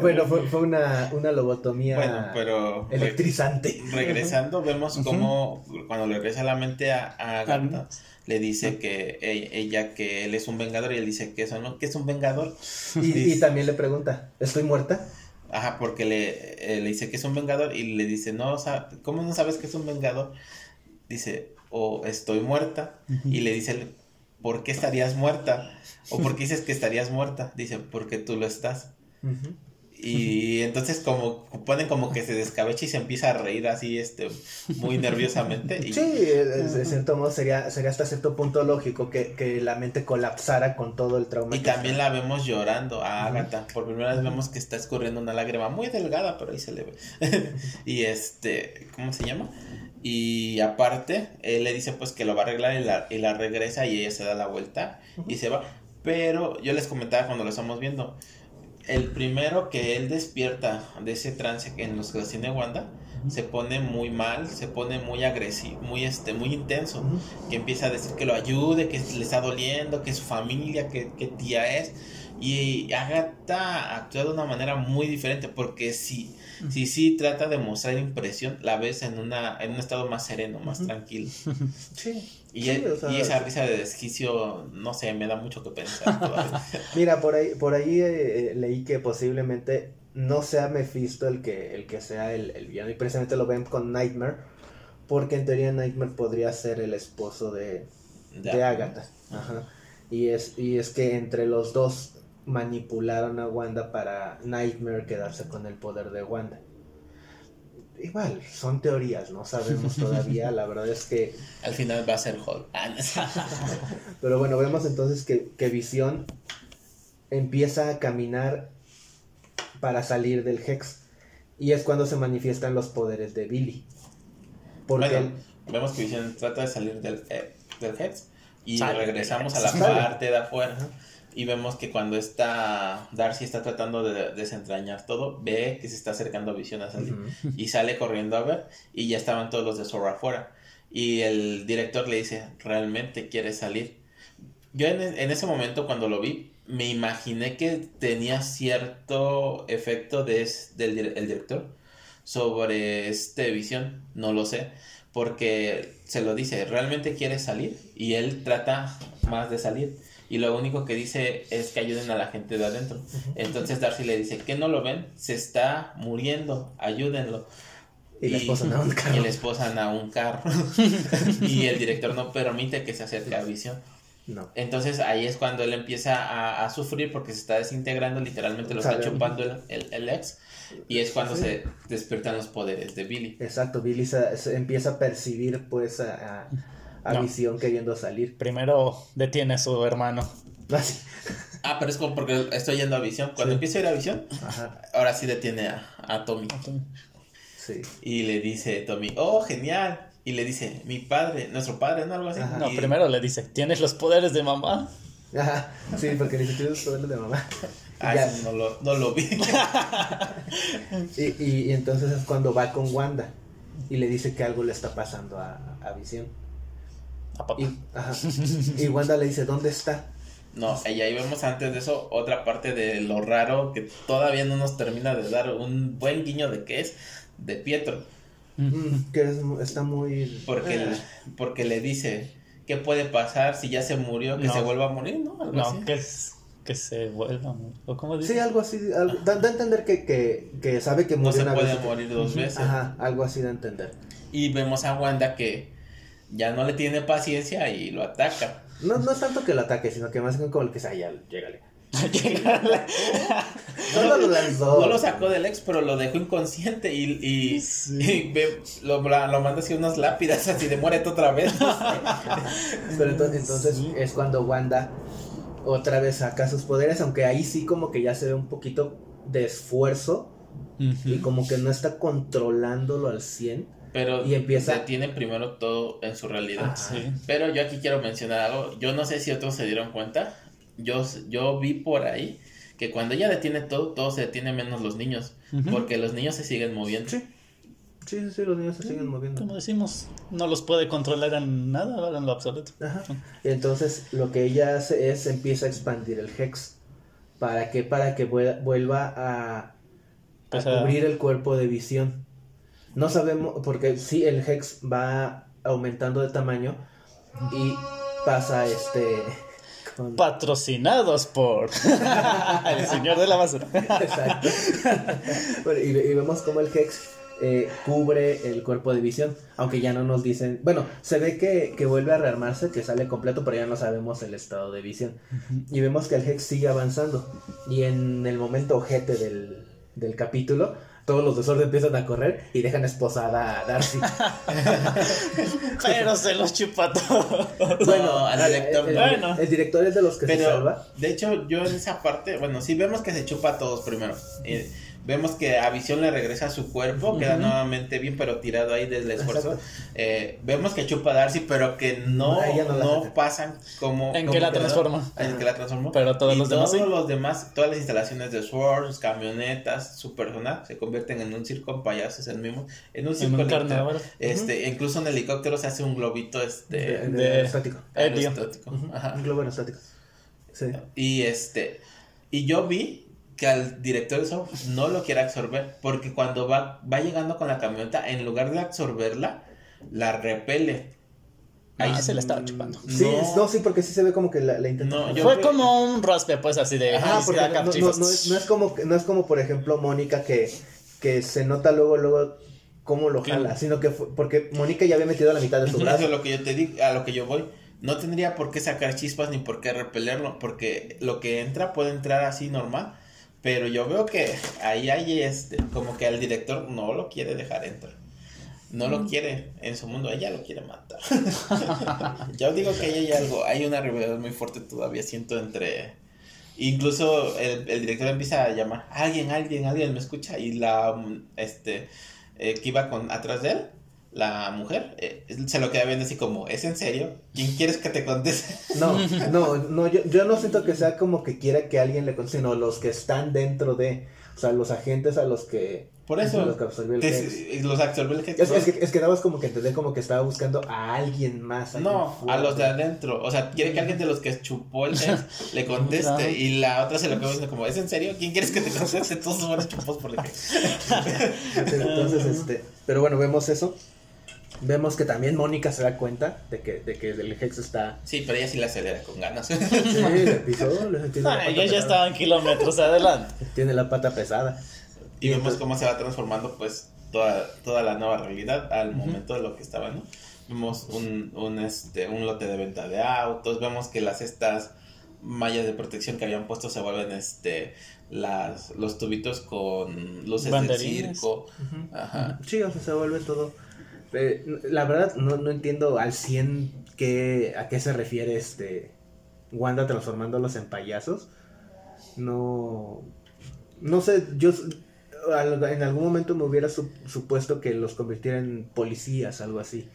Bueno, fue, fue una, una lobotomía Bueno, pero electrizante. regresando, vemos cómo cuando le regresa la mente a, a Agatha, le dice que e- ella que él es un vengador y él dice que eso no, que es un vengador. Y, y también le pregunta, ¿estoy muerta? Ajá, porque le, eh, le dice que es un vengador y le dice, no, o sea, ¿cómo no sabes que es un vengador? Dice, o estoy muerta. Y le dice, ¿por qué estarías muerta? O ¿por qué dices que estarías muerta? Dice, porque tú lo estás. Y entonces como ponen como que se descabecha y se empieza a reír así, este, muy nerviosamente. Y, Sí, de cierto modo sería, sería hasta cierto punto lógico que, que la mente colapsara con todo el trauma. y también está. la vemos llorando a Agatha. Por primera vez vemos que está escurriendo una lágrima muy delgada, pero ahí se le ve. [LAUGHS] y este, ¿cómo se llama? Y aparte, él le dice pues que lo va a arreglar y la, y la regresa y ella se da la vuelta y se va. Pero yo les comentaba cuando lo estamos viendo, el primero que él despierta de ese trance en los que los tiene Wanda, se pone muy mal, se pone muy agresivo, muy este, muy intenso, que empieza a decir que lo ayude, que le está doliendo, que su familia, que, que tía es. Y Agatha actúa de una manera muy diferente, porque si sí, sí trata de mostrar impresión, la ves en una, en un estado más sereno, más tranquilo. [LAUGHS] Sí. Y, Sí, e- o sea- y esa risa de desquicio, no sé, me da mucho que pensar todavía. [LAUGHS] Mira, por ahí, por ahí eh, leí que posiblemente no sea Mephisto el que, el que sea el, el villano. Y precisamente lo ven con Nightmare. Porque en teoría Nightmare podría ser el esposo de, de Agatha. Ajá. Y es, y es que entre los dos manipularon a Wanda para Nightmare quedarse con el poder de Wanda. Igual, son teorías, no sabemos [LAUGHS] todavía. La verdad es que Al final va a ser Hulk. Ah. [LAUGHS] Pero bueno, vemos entonces que, que Visión empieza a caminar para salir del Hex. Y es cuando se manifiestan los poderes de Billy. Porque Bueno, él- vemos que Vision trata de salir del, eh, del Hex y Sale regresamos a la parte de afuera y vemos que cuando está Darcy está tratando de desentrañar todo, ve que se está acercando a Vision a salir Ujú. y sale corriendo a ver y ya estaban todos los de Zorro afuera y el director le dice, ¿realmente quieres salir? Yo en, en ese momento cuando lo vi me imaginé que tenía cierto efecto de, es- del dir- el director sobre este visión, no lo sé, porque se lo dice, ¿realmente quiere salir? Y él trata más de salir. Y lo único que dice es que ayuden a la gente de adentro. Entonces Darcy le dice, ¿qué no lo ven? Se está muriendo, ayúdenlo. Y la esposa [LAUGHS] a un carro. Y le esposan a un carro. y el director no permite que se acerque a Visión. No. Entonces ahí es cuando él empieza a, a sufrir porque se está desintegrando, literalmente lo está chupando el, el- el ex. Y es cuando Sí. se despiertan los poderes de Billy. Exacto, Billy se, se empieza a percibir pues a, a- a No. Visión queriendo salir. Primero detiene a su hermano. Así. [LAUGHS] Ah, pero es como porque estoy yendo a Visión. Cuando Sí. empiezo a ir a Visión, Ajá, ahora sí detiene a, a Tommy. sí. Y le dice Tommy, oh, genial. Y le dice, mi padre, nuestro padre, ¿no? Algo así. Ajá. No, Y- primero le dice, ¿tienes los poderes de mamá? Ajá, sí, porque ni siquiera es poder de mamá. [LAUGHS] Ah, Ya. no lo, no lo vi. [LAUGHS] Y, y- y entonces es cuando va con Wanda y le dice que algo le está pasando a, a Visión. A papá. Y, ajá, y Wanda le dice, ¿dónde está? No, y ahí vemos antes de eso otra parte de lo raro que todavía no nos termina de dar un buen guiño de qué es de Pietro. Mm, que es- está muy... Porque, Ah. le, porque le dice, ¿qué puede pasar si ya se murió, que No. se vuelva a morir? ¿No? Algo así. No, que, es, que se vuelva. ¿O cómo dice? Sí, algo así, algo- da, da a entender que, que, que sabe que No murió se una puede vez. morir dos veces. Ajá, algo así da a entender. Y vemos a Wanda que ya no le tiene paciencia y lo ataca. No, no es tanto que lo ataque, sino que más bien como el que sea, ya, llégale. [LAUGHS] [LAUGHS] Solo lo lanzó. No lo sacó del ex, pero lo dejó inconsciente y, y, Sí. y ve- lo, lo manda así unas lápidas [LAUGHS] así de muérete otra vez. Pero entonces, entonces Sí. es cuando Wanda otra vez saca sus poderes, aunque ahí sí como que ya se ve un poquito de esfuerzo y como que no está controlándolo al 100. Pero Y empieza- detiene primero todo en su realidad. Sí. Pero yo aquí quiero mencionar algo. Yo no sé si otros se dieron cuenta. Yo, yo vi por ahí que cuando ella detiene todo, todo se detiene menos los niños. Porque los niños se siguen moviendo. Sí. Sí, sí, sí, los niños se siguen moviendo. Como decimos, no los puede controlar en nada, en lo absoluto. Ajá. Entonces lo que ella hace es empieza a expandir el Hex. ¿Para qué? Para que vuel- vuelva a, a a- cubrir el cuerpo de visión. No sabemos, porque sí, el Hex va aumentando de tamaño y pasa este... con- Patrocinados por [LAUGHS] el señor de la basura. Exacto. [LAUGHS] Bueno, y, y vemos como el Hex eh, cubre el cuerpo de visión, aunque ya no nos dicen, bueno, se ve que, que vuelve a rearmarse, que sale completo, pero ya no sabemos el estado de visión. Y vemos que el Hex sigue avanzando. Y en el momento ojete del, del capítulo, todos los de Sword empiezan a correr y dejan esposada a Darcy. [LAUGHS] Pero se los chupa todo. Bueno, al director el. Bueno. el director es de los que se salva. de hecho, yo en esa parte, bueno, sí vemos que se chupa a todos primero. Eh, vemos que a Visión le regresa su cuerpo, queda nuevamente bien, pero tirado ahí desde el esfuerzo. Eh, vemos que chupa a Darcy, pero que no, A no pasan como... En como que la transforma. En que la transformó. Pero todos Y los demás todos sí. los demás, todas las instalaciones de Sword, sus camionetas, su personal, se convierten en un circo con payasos en mismo, en un En circo un literal. carnaval. Este, incluso en helicóptero se hace un globito De, este de de- aerostático. Helio. aerostático. Ujú, Ajá. Un globo aerostático. Sí. Y este, y yo vi que al director de eso no lo quiere absorber, porque cuando va, va llegando con la camioneta, en lugar de absorberla, la repele. Ahí Ay, se la estaba chupando. Sí, No. no, sí, porque sí se ve como que la, la intenta. No, yo- Fue como un raspe, pues así de. Ajá, "Ay, porque no, no- chicos". no es, no es como, no es como, por ejemplo, Mónica que, que se nota luego, luego cómo lo jala, sino que fue- porque Mónica ya había metido la mitad de su [LAUGHS] Eso brazo. es lo que yo te digo, a lo que yo voy. No tendría por qué sacar chispas ni por qué repelerlo, porque lo que entra puede entrar así normal, pero yo veo que ahí hay este, como que al director no lo quiere dejar entrar. No lo quiere en su mundo, ella lo quiere matar. [LAUGHS] yo digo que ahí hay algo, hay una rivalidad muy fuerte todavía, siento entre Incluso el, el director empieza a llamar, alguien, alguien, alguien me escucha. Y la, este, eh, que iba con, atrás de él, la mujer, eh, se lo queda viendo así como, ¿es en serio? ¿Quién quieres que te conteste? No, [LAUGHS] no, no, yo, yo no siento que sea como que quiera que alguien le conteste, sino los que están dentro de, o sea, los agentes a los que... Por eso, Los que absorbió el te- Hex. los absorbió el. Es, es que, es que dabas como que entender como que estaba buscando a alguien más. alguien No, a fuerte. los de adentro. O sea, quiere que alguien de los que chupó el Hex [LAUGHS] le conteste. y la otra se lo queda viendo como, ¿es en serio? ¿Quién quieres que te conteste? Todos son chupados por el Hex. [LAUGHS] Entonces, este, pero bueno, vemos eso. Vemos que también Mónica se da cuenta de que, de que el Hex está... Sí, pero ella sí la acelera con ganas. Sí, le pisó, le- tiene, la pata ellos ya estaban kilómetros adelante. tiene la pata pesada. Y vemos cómo se va transformando pues toda, toda la nueva realidad al momento de lo que estaba, ¿no? Vemos un, un, este, un lote de venta de autos, vemos que las estas mallas de protección que habían puesto se vuelven este las los tubitos con luces Banderines. del circo. Ajá. Sí, o sea, se vuelve todo. Eh, la verdad, no, no entiendo al 100 qué, a qué se refiere este Wanda transformándolos en payasos. No. No sé, yo en algún momento me hubiera su- supuesto que los convirtiera en policías, algo así.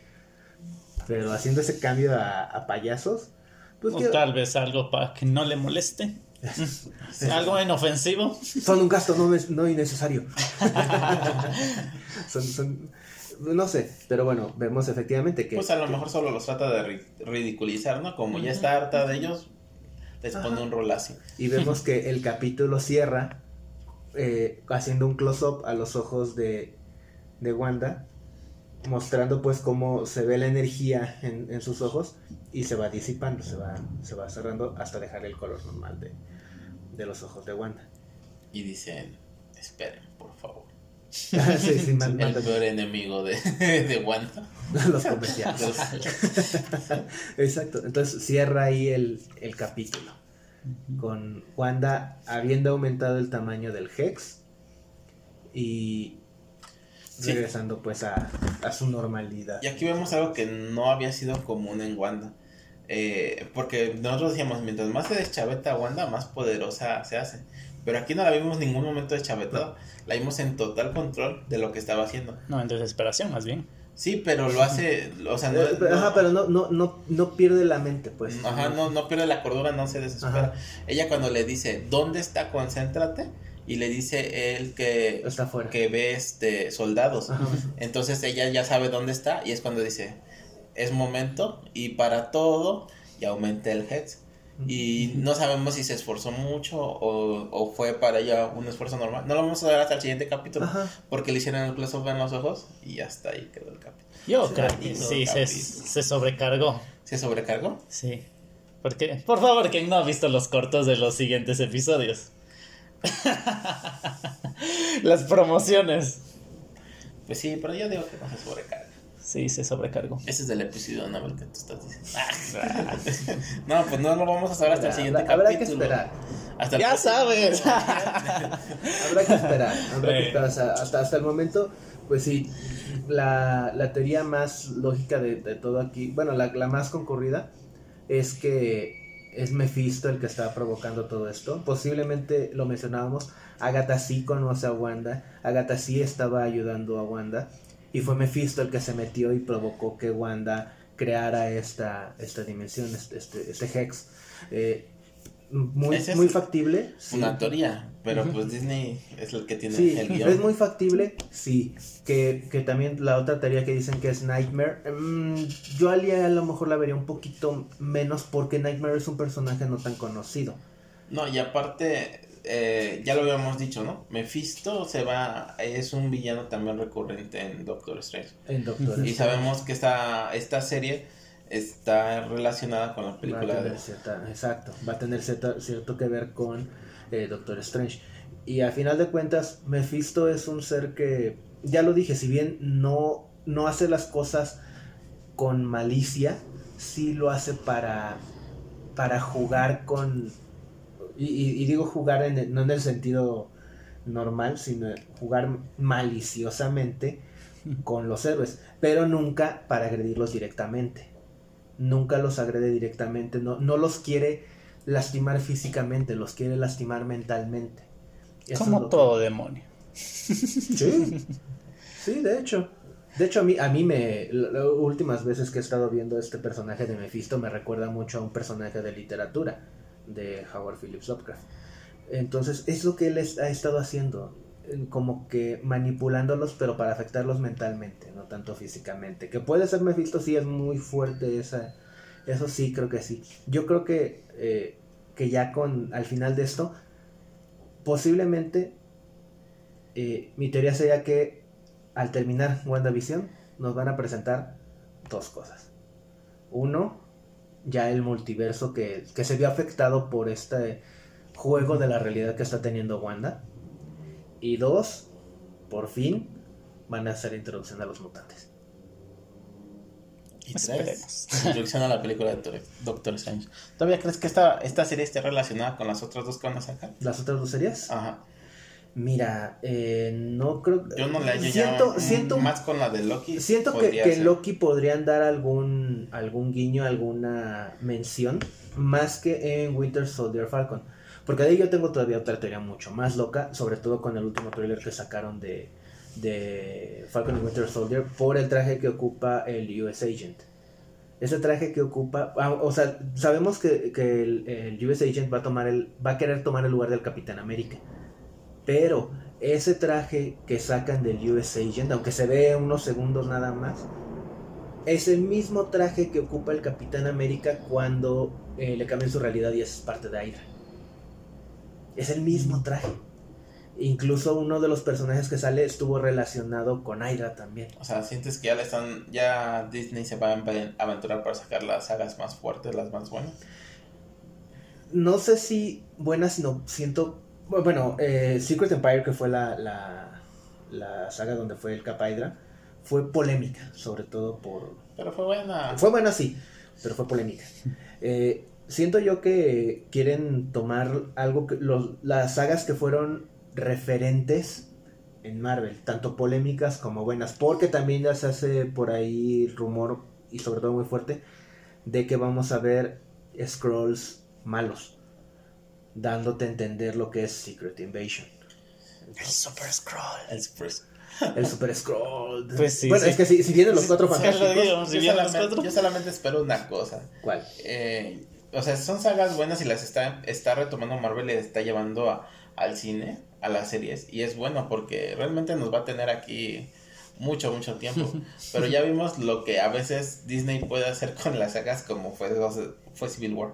Pero haciendo ese cambio a, a payasos, pues O que tal vez algo para que no le moleste. [LAUGHS] Algo inofensivo. son un gasto no, no innecesario. [LAUGHS] son, son- no sé, pero bueno, vemos efectivamente que... Pues a lo que- mejor solo los trata de ri- ridiculizar, ¿no? Como ya está harta de ellos, les pone un rolazo. Y vemos que el capítulo cierra eh, haciendo un close-up a los ojos de, de Wanda, mostrando pues cómo se ve la energía en, en sus ojos y se va disipando, se va, se va cerrando hasta dejar el color normal de, de los ojos de Wanda. Y dicen, esperen, por favor. [LAUGHS] sí, sí, man- El peor enemigo de, [LAUGHS] de Wanda. [LAUGHS] los comerciales. Exacto, entonces cierra ahí el, el capítulo. Con Wanda habiendo aumentado el tamaño del Hex y Sí. regresando pues a, a su normalidad. Y aquí vemos algo que no había sido común en Wanda. Eh, porque nosotros decíamos, mientras más se deschaveta Wanda, más poderosa se hace. Pero aquí no la vimos en ningún momento deschavetada. La vimos en total control de lo que estaba haciendo. No, en desesperación, más bien. Sí, pero lo hace, o sea, no, Eh, pero- no- Ajá, pero no, no, no, no pierde la mente, pues. Ajá, no, no pierde la cordura, no se desespera. Ajá. Ella cuando le dice, ¿dónde está? Concéntrate. Y le dice él que, Está afuera. que ve este soldados. Ajá. Entonces ella ya sabe dónde está y es cuando dice, es momento y para todo y aumenta el hex. Y no sabemos si se esforzó mucho o, o fue para ella un esfuerzo normal. No lo vamos a ver hasta el siguiente capítulo Ajá. porque le hicieron el close-up en los ojos y hasta ahí quedó el capítulo. Yo Sí, creo que sí, se, se sobrecargó. ¿Se sobrecargó? Sí. Porque, por favor, quien no ha visto los cortos de los siguientes episodios. [LAUGHS] Las promociones. Pues sí, pero yo digo que no se sobrecarga. Sí, se sobrecargó. Ese es del episodio Nobel que tú estás diciendo. [LAUGHS] no, pues no lo vamos a saber hasta el siguiente Habrá, habrá que capítulo. esperar. Hasta el Ya próximo. sabes. [LAUGHS] Habrá que esperar. Habrá que esperar. Hasta el momento, pues sí. La, la teoría más lógica de, de todo aquí, bueno, la, la más concurrida, es que es Mephisto el que está provocando todo esto. Posiblemente lo mencionábamos. Agatha sí conoce a Wanda. Agatha sí estaba ayudando a Wanda. Y fue Mephisto el que se metió y provocó que Wanda creara esta, esta dimensión, este, este, este Hex. Eh, muy, es muy factible. sí. Una teoría, pero pues Disney es el que tiene Sí, el guion. es muy factible, sí. Que, que también la otra teoría que dicen que es Nightmare, mm, yo a Alia a lo mejor la vería un poquito menos porque Nightmare es un personaje no tan conocido. No, y aparte, eh, ya lo habíamos dicho, ¿no? Mephisto se va, es un villano también recurrente en Doctor Strange. En Doctor Y sabemos que esta, esta serie está relacionada con la Va a película de... cierta- exacto, va a tener cierta- cierto que ver con eh, Doctor Strange. Y a final de cuentas, Mephisto es un ser que, ya lo dije, si bien no, no hace las cosas con malicia, sí lo hace para, para jugar con... Y, y- y digo jugar en el- no en el sentido normal, sino jugar maliciosamente [LAUGHS] con los héroes, pero nunca para agredirlos directamente. Nunca los agrede directamente, no, no los quiere lastimar físicamente, los quiere lastimar mentalmente. Eso Como que- todo demonio. [LAUGHS] Sí, sí, de hecho. De hecho, a mí, a mí me. Las últimas veces que he estado viendo este personaje de Mephisto me recuerda mucho a un personaje de literatura de Howard Phillips Lovecraft. Entonces, es lo que él ha estado haciendo. Como que manipulándolos, pero para afectarlos mentalmente, no tanto físicamente. Que puede ser Mephisto, sí es muy fuerte esa. Eso sí, creo que sí. Yo creo que, eh, que ya con. Al final de esto, posiblemente eh, mi teoría sería que al terminar WandaVision nos van a presentar dos cosas. Uno, ya el multiverso que, que se vio afectado por este juego de la realidad que está teniendo Wanda. Y dos, por fin van a hacer introducción a los mutantes. Y tres, Esperemos. [LAUGHS] introducción a la película de Doctor- Doctor Strange. ¿Todavía crees que esta, esta serie esté relacionada con las otras dos que van a sacar? ¿Las otras dos series? Ajá. Mira, eh, no creo Yo no le siento, siento más con la de Loki. Siento que, que. Loki podrían dar algún, algún guiño, alguna mención, más que en Winter Soldier Falcon. Porque de ahí yo tengo todavía otra teoría mucho más loca, sobre todo con el último trailer que sacaron de, de Falcon y Winter Soldier, por el traje que ocupa el US Agent. Ese traje que ocupa, ah, o sea, sabemos que, que el, el US Agent va a tomar el, va a querer tomar el lugar del Capitán América. Pero ese traje que sacan del US Agent, aunque se ve unos segundos nada más, es el mismo traje que ocupa el Capitán América cuando eh, le cambian su realidad y es parte de Hydra. Es el mismo traje. Incluso uno de los personajes que sale estuvo relacionado con Hydra también. O sea, sientes que ya le están. Ya Disney se va a aventurar para sacar las sagas más fuertes, las más buenas. No sé si buena, sino siento. Bueno, eh, Secret Empire, que fue la, la, la saga donde fue el Cap Hydra, fue polémica, sobre todo por, Pero fue buena. Fue buena, sí, pero fue polémica. [LAUGHS] Eh, siento yo que quieren tomar algo que los, las sagas que fueron referentes en Marvel, tanto polémicas como buenas, porque también ya se hace por ahí rumor y sobre todo muy fuerte de que vamos a ver scrolls malos, dándote a entender lo que es Secret Invasion. El Super Scroll. El Super Scroll. [LAUGHS] Pues sí, bueno, sí. es que si, si vienen los cuatro Sí, fantásticos, lo digo. Si Yo los solamente, cuatro. yo solamente espero una cosa. ¿cuál? Eh, o sea, son sagas buenas y las está, está retomando Marvel y las está llevando a- al cine, a las series. Y es bueno porque realmente nos va a tener aquí mucho, mucho tiempo. [LAUGHS] Pero ya vimos lo que a veces Disney puede hacer con las sagas como fue, fue Civil War.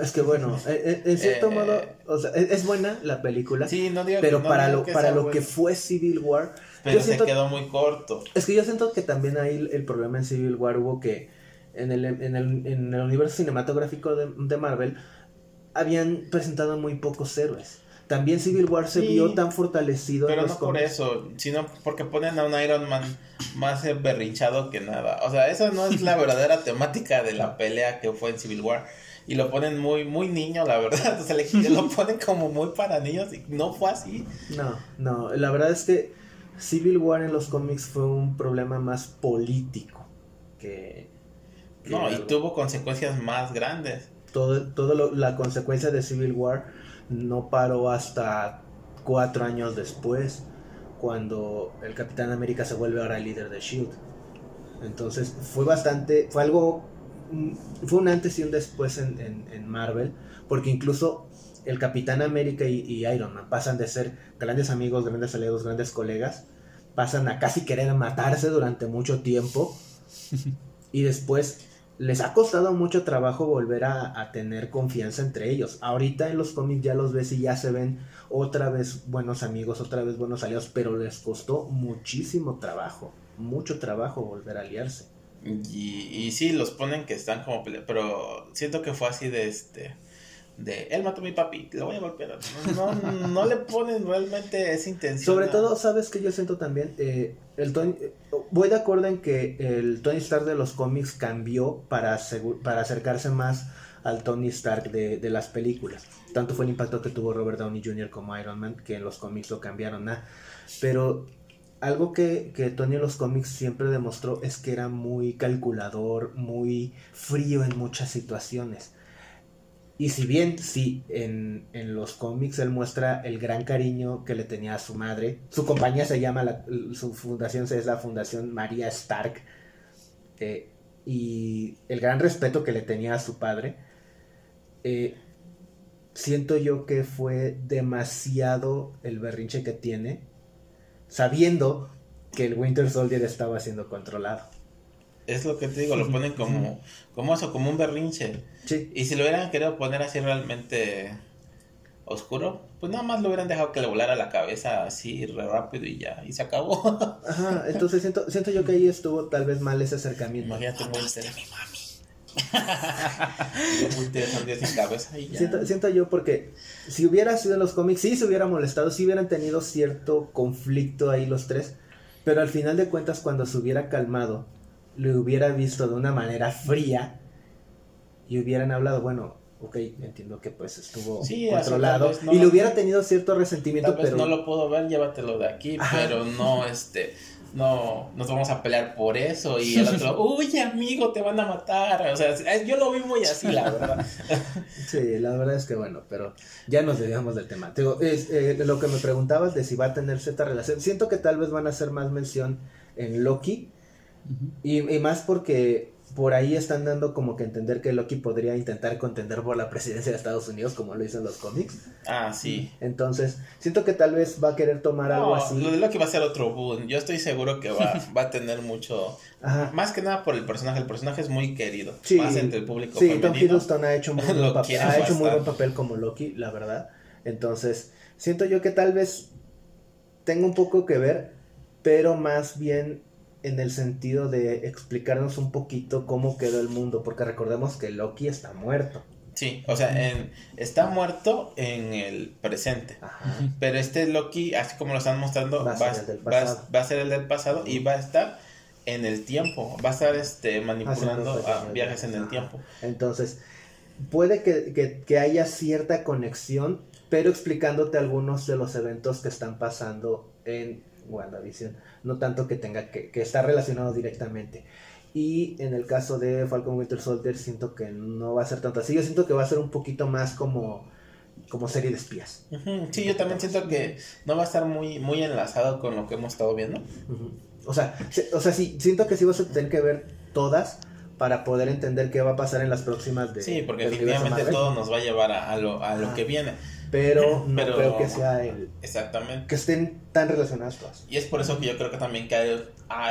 Es que bueno, [LAUGHS] en, en cierto Eh, modo, o sea, es, buena la película, Sí, no digo pero no para digo lo, que para lo que fue Civil War, Pero yo se siento- quedó muy corto. es que yo siento que también ahí el, el problema en Civil War hubo que en el, en el, en el universo cinematográfico de, de Marvel habían presentado muy pocos héroes. También Civil War se Sí, vio tan fortalecido Pero en no por eso, sino porque ponen a un Iron Man más eh, berrinchado que nada. O sea, esa no es la [LAUGHS] verdadera temática de la pelea que fue en Civil War. Y lo ponen muy, muy niño, la verdad. [LAUGHS] O sea, le, lo ponen como muy para niños y no fue así. No, no, la verdad es que Civil War en los cómics fue un problema más político que... que No, y tuvo consecuencias más grandes. todo, todo lo- la consecuencia de Civil War no paró hasta cuatro años después, cuando el Capitán América se vuelve ahora el líder de Shield. Entonces fue bastante, fue algo, fue un antes y un después en, en- en Marvel, porque incluso el Capitán América y, y Iron Man pasan de ser grandes amigos, grandes aliados, grandes colegas, pasan a casi querer matarse durante mucho tiempo [LAUGHS] y después les ha costado mucho trabajo volver a, a tener confianza entre ellos. Ahorita en los cómics ya los ves y ya se ven otra vez buenos amigos, otra vez buenos aliados, pero les costó muchísimo trabajo, mucho trabajo volver a aliarse. Y, y sí, los ponen que están como pero siento que fue así de este de él mató a mi papi, lo voy a golpear. No, no, no le ponen realmente esa intención. Sobre todo, ¿sabes que yo siento también? Eh, el Tony- eh, voy de acuerdo en que el Tony Stark de los cómics cambió para, para acercarse más al Tony Stark de, de las películas. Tanto fue el impacto que tuvo Robert Downey Jr. como Iron Man, que en los cómics lo cambiaron a... Pero algo que, que Tony en los cómics siempre demostró es que era muy calculador, muy frío en muchas situaciones. Y si bien, sí, en, en los cómics él muestra el gran cariño que le tenía a su madre, su compañía se llama, la- su fundación es la Fundación María Stark, eh, y el gran respeto que le tenía a su padre, eh, siento yo que fue demasiado el berrinche que tiene, sabiendo que el Winter Soldier estaba siendo controlado. Es lo que te digo, lo ponen como, como eso, como un berrinche. Sí, Y si lo hubieran querido poner así realmente oscuro, pues nada más lo hubieran dejado que le volara la cabeza así re rápido y ya, y se acabó. Ajá, entonces siento, siento yo que ahí estuvo tal vez mal ese acercamiento. Imagínate muy interesante. muy interesante sin cabeza y ya. Siento, siento yo porque si hubiera sido en los cómics, sí se hubiera molestado, sí hubieran tenido cierto conflicto ahí los tres, pero al final de cuentas cuando se hubiera calmado, lo hubiera visto de una manera fría y hubieran hablado, bueno, ok, entiendo que pues estuvo Sí, controlado no- y le hubiera tenido cierto resentimiento, Tal vez pero no lo puedo ver, llévatelo de aquí, Ajá. pero no, este, no, nos vamos a pelear por eso. Y el otro, [LAUGHS] uy, amigo, te van a matar. O sea, yo lo vi muy así, la verdad. [LAUGHS] Sí, la verdad es que bueno, pero ya nos desviamos del tema. Te digo, es, eh, lo que me preguntabas de si va a tener cierta relación, siento que tal vez van a hacer más mención en Loki y, y más porque por ahí están dando como que entender que Loki podría intentar contender por la presidencia de Estados Unidos como lo hizo en los cómics. Ah, sí. Entonces, siento que tal vez va a querer tomar algo No, así. lo de Loki va a ser otro boom. Yo estoy seguro que va, [LAUGHS] va a tener mucho. Ajá. Más que nada por el personaje. El personaje es muy querido. Sí, más entre el público sí, Tom. Hiddleston ha hecho [LAUGHS] muy buen papel, quieren ha hecho muy buen papel como Loki, la verdad. Entonces, siento yo que tal vez tenga un poco que ver, pero más bien en el sentido de explicarnos un poquito cómo quedó el mundo, porque recordemos que Loki está muerto. Sí, o sea, en- está muerto en el presente. Ajá. Pero este Loki, así como lo están mostrando, Va a ser el del va- pasado. va a ser el del pasado y va a estar en el tiempo. Va a estar este manipulando a viajes en el Ajá. tiempo. Entonces, puede que, que- que haya cierta conexión, pero explicándote algunos de los eventos que están pasando en WandaVision. No tanto que tenga que, que estar relacionado directamente. Y en el caso de Falcon Winter Soldier, siento que no va a ser tanto así. Yo siento que va a ser un poquito más como, como serie de espías. Sí, yo también siento que no va a estar muy, muy enlazado con lo que hemos estado viendo. O sea, se- o sea, sí, siento que sí vas a tener que ver todas para poder entender qué va a pasar en las próximas de Sí, porque definitivamente todo nos va a llevar a, a lo, a lo que viene. Pero [LAUGHS] no Pero- creo que sea el, Exactamente. que estén tan relacionadas todas. Y es por eso que yo creo que también que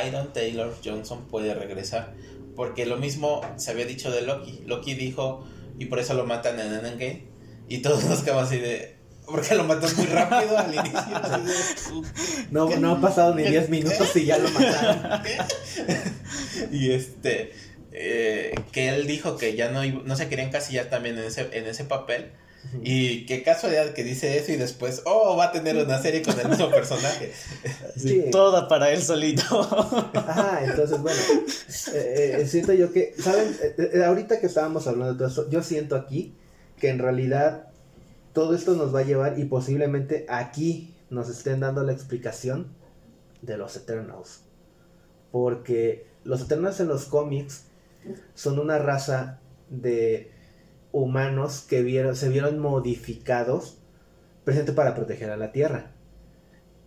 Iron Taylor Johnson puede regresar. Porque lo mismo se había dicho de Loki. Loki dijo, y por eso lo matan en Endgame. Y todos [LAUGHS] nos quedamos así de. Porque lo matan muy rápido al inicio. [LAUGHS] No, ¿Qué? no ha pasado ni ¿Qué? 10 minutos y ya lo mataron. y este. eh, que él dijo que ya no, no se quería encasillar también en ese, en ese papel. Y qué casualidad que dice eso y después, oh, va a tener una serie con el mismo personaje. Sí. Toda para él solito. Ajá, entonces, bueno, eh, eh, siento yo que, ¿saben? Eh, eh, ahorita que estábamos hablando de todo esto, yo siento aquí que en realidad todo esto nos va a llevar y posiblemente aquí nos estén dando la explicación de los Eternals. Porque los Eternals en los cómics son una raza de humanos que vieron, se vieron modificados presente para proteger a la Tierra.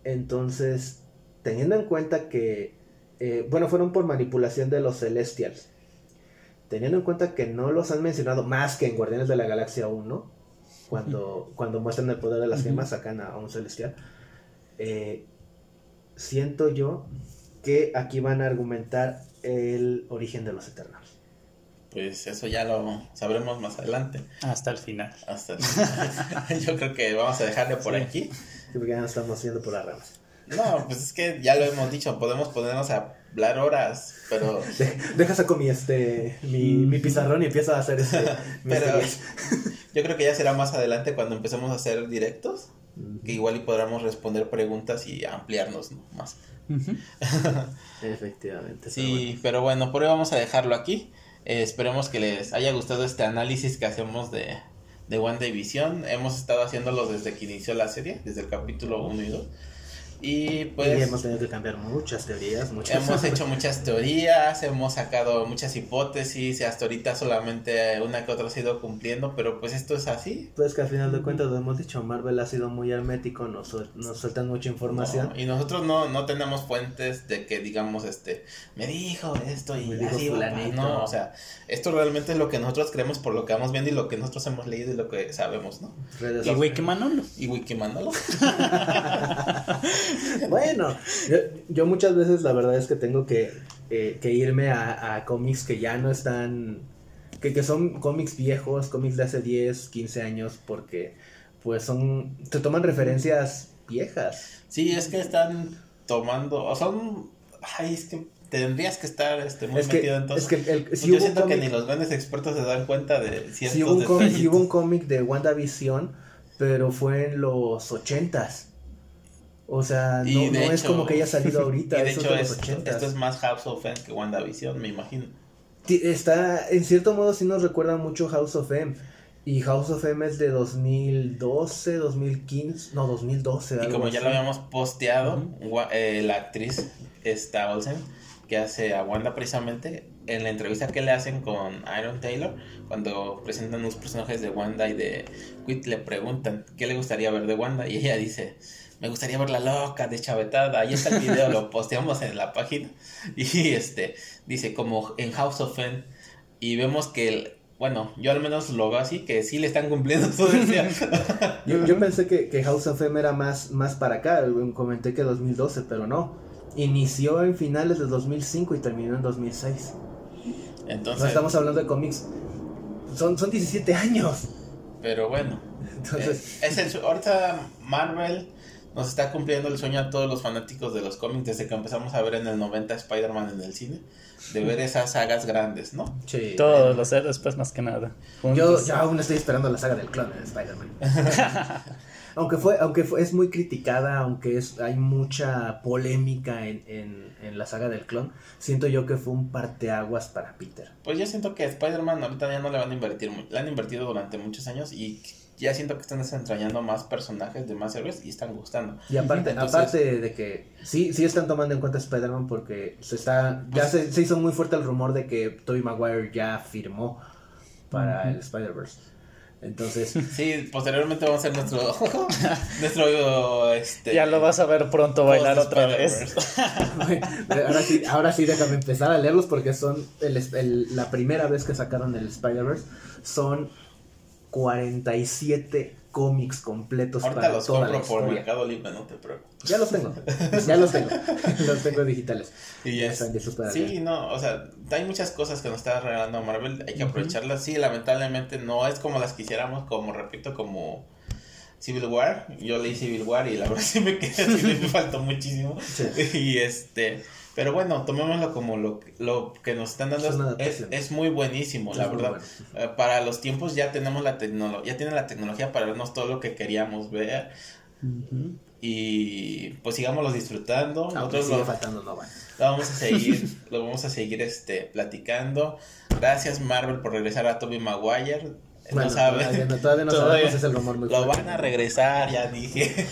Entonces, teniendo en cuenta que, eh, bueno, fueron por manipulación de los Celestials. Teniendo en cuenta que no los han mencionado más que en Guardianes de la Galaxia 1, cuando, cuando muestran el poder de las gemas, sacan a, a un Celestial. eh, siento yo que aquí van a argumentar el origen de los Eternals. Pues eso ya lo sabremos más adelante. Hasta el final. Hasta [LAUGHS] Yo creo que vamos a dejarle por Sí. aquí. Sí, porque ya nos estamos yendo por las ramas. No, pues es que ya lo hemos dicho, podemos ponernos a hablar horas, pero, [LAUGHS] De- deja saco mi, este, mi, mi pizarrón y empiezo a hacer este, pero [LAUGHS] yo creo que ya será más adelante cuando empecemos a hacer directos, que igual y podremos responder preguntas y ampliarnos ¿no? más. Efectivamente. Sí, pero bueno, por hoy vamos a dejarlo aquí. Eh, esperemos que les haya gustado este análisis que hacemos de, de WandaVision. Hemos estado haciéndolo desde que inició la serie, desde el capítulo 1 y 2. Y pues y hemos tenido que cambiar muchas teorías, muchas hemos hecho muchas teorías, hemos sacado muchas hipótesis y hasta ahorita solamente una que otra se ha ido cumpliendo, pero pues esto es así. Pues que al final de cuentas lo hemos dicho, Marvel ha sido muy hermético, nos, suel- nos sueltan mucha información. No, y nosotros no, no tenemos fuentes de que digamos, este, me dijo esto y Me dijo así fulanito. No, o sea, esto realmente es lo que nosotros creemos por lo que vamos viendo y lo que nosotros hemos leído y lo que sabemos, ¿no? Redes Y. Wikimanolo. Y Wikimanolo. [LAUGHS] [LAUGHS] [LAUGHS] Bueno, yo, yo muchas veces la verdad es que tengo que, eh, que irme a, a cómics que ya no están, que, que son cómics viejos, cómics de hace 10, 15 años, porque pues son, se toman referencias viejas. Sí, es que están tomando, o son, ay, es que tendrías que estar este, muy Es que, metido en todo. es que el, si yo siento que ni los grandes expertos se dan cuenta de ciertos Sí hubo un cómic, sí hubo un cómic de WandaVision, pero fue en los ochentas. O sea, no, es como que haya salido [LAUGHS] ahorita, Y de hecho, es de los esto, es más House of M que WandaVision, me imagino. Está, en cierto modo sí nos recuerda mucho House of M. Y House of M es de 2012, 2015, no, 2012. Y como ya lo habíamos posteado, eh, la actriz esta Olsen, que hace a Wanda precisamente, en la entrevista que le hacen con Iron Taylor, cuando presentan los personajes de Wanda y de Quit, le preguntan qué le gustaría ver de Wanda, y ella dice, me gustaría verla loca, deschavetada, ahí está el video, lo posteamos en la página, [LAUGHS] y este, dice, como en House of M, y vemos que, el- bueno, yo al menos lo veo así, que sí le están cumpliendo su deseo. [LAUGHS] Yo, pensé que, que House of M era más, más para acá, comenté que 2012, pero no. Inició en finales de 2005 y terminó en 2006. Entonces, No estamos hablando de cómics. Son, son 17 años. pero bueno. Entonces, Eh, es el, ahorita Marvel nos está cumpliendo el sueño a todos los fanáticos de los cómics desde que empezamos a ver en el 90 Spider-Man en el cine, de ver esas sagas grandes, ¿no? sí. Todos los héroes, pues más que nada. Yo, juntos. yo aún estoy esperando la saga del clon de Spider-Man. [LAUGHS] [LAUGHS] aunque fue, aunque fue, es muy criticada, aunque es, hay mucha polémica en, en, en la saga del clon, siento yo que fue un parteaguas para Peter. Pues yo siento que a Spider-Man ahorita ya no le van a invertir, le han invertido durante muchos años y ya siento que están desentrañando más personajes de más héroes y están gustando. Y aparte, Entonces- aparte de que sí, sí están tomando en cuenta Spider-Man porque se está, ya Pues- se, se hizo muy fuerte el rumor de que Tobey Maguire ya firmó para el Spider-Verse. Entonces, [LAUGHS] Sí, posteriormente vamos a hacer nuestro, [LAUGHS] nuestro, este... Ya lo vas a ver pronto bailar otra vez. Ahora sí, ahora sí déjame empezar a leerlos porque son el, el- la primera vez que sacaron el Spider-Verse. Son 47 cómics completos Ahorita para los toda la compro por historia. Mercado Libre, no te preocupes. Ya los tengo, ya los tengo, [LAUGHS] los tengo digitales. Y Ya es- están listos para sí, no, o sea, hay muchas cosas que nos está regalando Marvel, hay que aprovecharlas. Sí, lamentablemente no es como las quisiéramos, como repito, como Civil War. Yo leí Civil War y la verdad [LAUGHS] sí me quedé así, me faltó muchísimo. Sí. [LAUGHS] Y este, pero bueno, tomémoslo como lo, lo que nos están dando. Es Es, muy buenísimo, la muy verdad. bueno. Eh, para los tiempos ya tenemos la tecnología, ya tienen la tecnología para vernos todo lo que queríamos ver. Y pues sigámoslos disfrutando. Nosotros lo- faltando Nova. lo vamos a seguir, lo vamos a seguir este platicando. Gracias Marvel por regresar a Tobey Maguire. Bueno, no saben, todavía no, todavía no Todavía. sabemos, es el rumor muy lo fuerte. van a regresar, ya dije.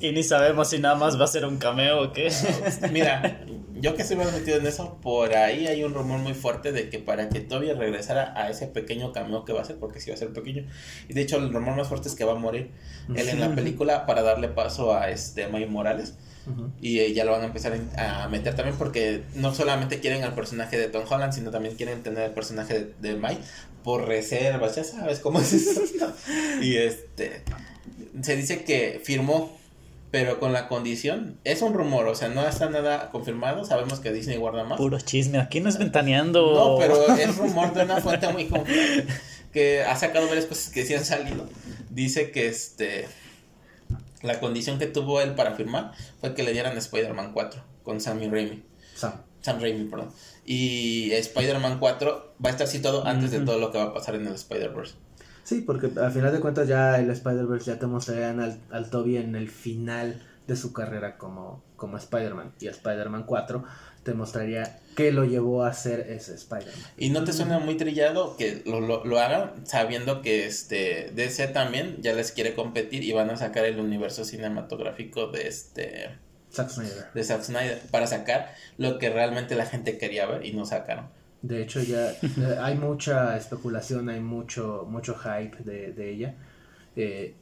Y ni sabemos si nada más va a ser un cameo o qué. [LAUGHS] Mira, yo que estoy más metido en eso, por ahí hay un rumor muy fuerte de que para que Toby regresara a ese pequeño cameo que va a ser, porque sí va a ser pequeño. Y de hecho el rumor más fuerte es que va a morir él en la película para darle paso a este Miles Morales. Ujú. Y eh, ya lo van a empezar a meter también porque no solamente quieren al personaje de Tom Holland, sino también quieren tener el personaje de, de Mike por reservas, ya sabes cómo es eso. y este se dice que firmó, pero con la condición, es un rumor, o sea, no está nada confirmado, sabemos que Disney guarda más. Puro chisme, aquí no es ventaneando. No, pero es rumor de una fuente muy confiable que ha sacado varias cosas que sí han salido. Dice que este la condición que tuvo él para firmar fue que le dieran Spider-Man 4 con Sammy Raimi. Sam. Sam Raimi, perdón. Y Spider-Man 4 va a estar situado antes de todo lo que va a pasar en el Spider-Verse. Sí, porque al final de cuentas ya el Spider-Verse ya te mostrarían al, al Toby en el final de su carrera como, como Spider-Man. Y Spider-Man 4 te mostraría qué lo llevó a ser ese Spider-Man. Y no te suena muy trillado que lo, lo, lo hagan sabiendo que este DC también ya les quiere competir y van a sacar el universo cinematográfico de este Zack Snyder. de Zack Snyder para sacar lo que realmente la gente quería ver y no sacaron. De hecho, ya [LAUGHS] eh, hay mucha especulación, hay mucho, mucho hype de, de ella. Eh,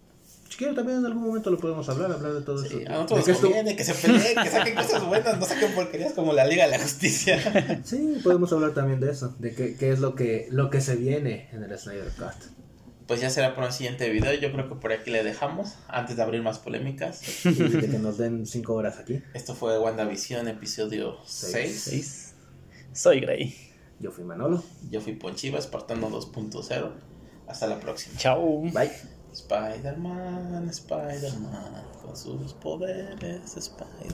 si quieren, también en algún momento lo podemos hablar, hablar de todo Sí, eso. a nosotros De nos que esto- conviene que se peleen, que saquen [LAUGHS] cosas buenas, no saquen porquerías como la Liga de la Justicia. Sí, podemos hablar también de eso, de qué, qué es lo que, lo que se viene en el Snyder Cut. Pues ya será por un siguiente video, yo creo que por aquí le dejamos, antes de abrir más polémicas. Y de que nos den cinco horas aquí. Esto fue WandaVision, episodio Seis. 6. Seis. Soy Grey. Yo fui Manolo. Yo fui Ponchiva, Espartano 2.0. Hasta la próxima. Chao. Bye. Spider-Man, Spider-Man, con sus poderes, Spider-Man.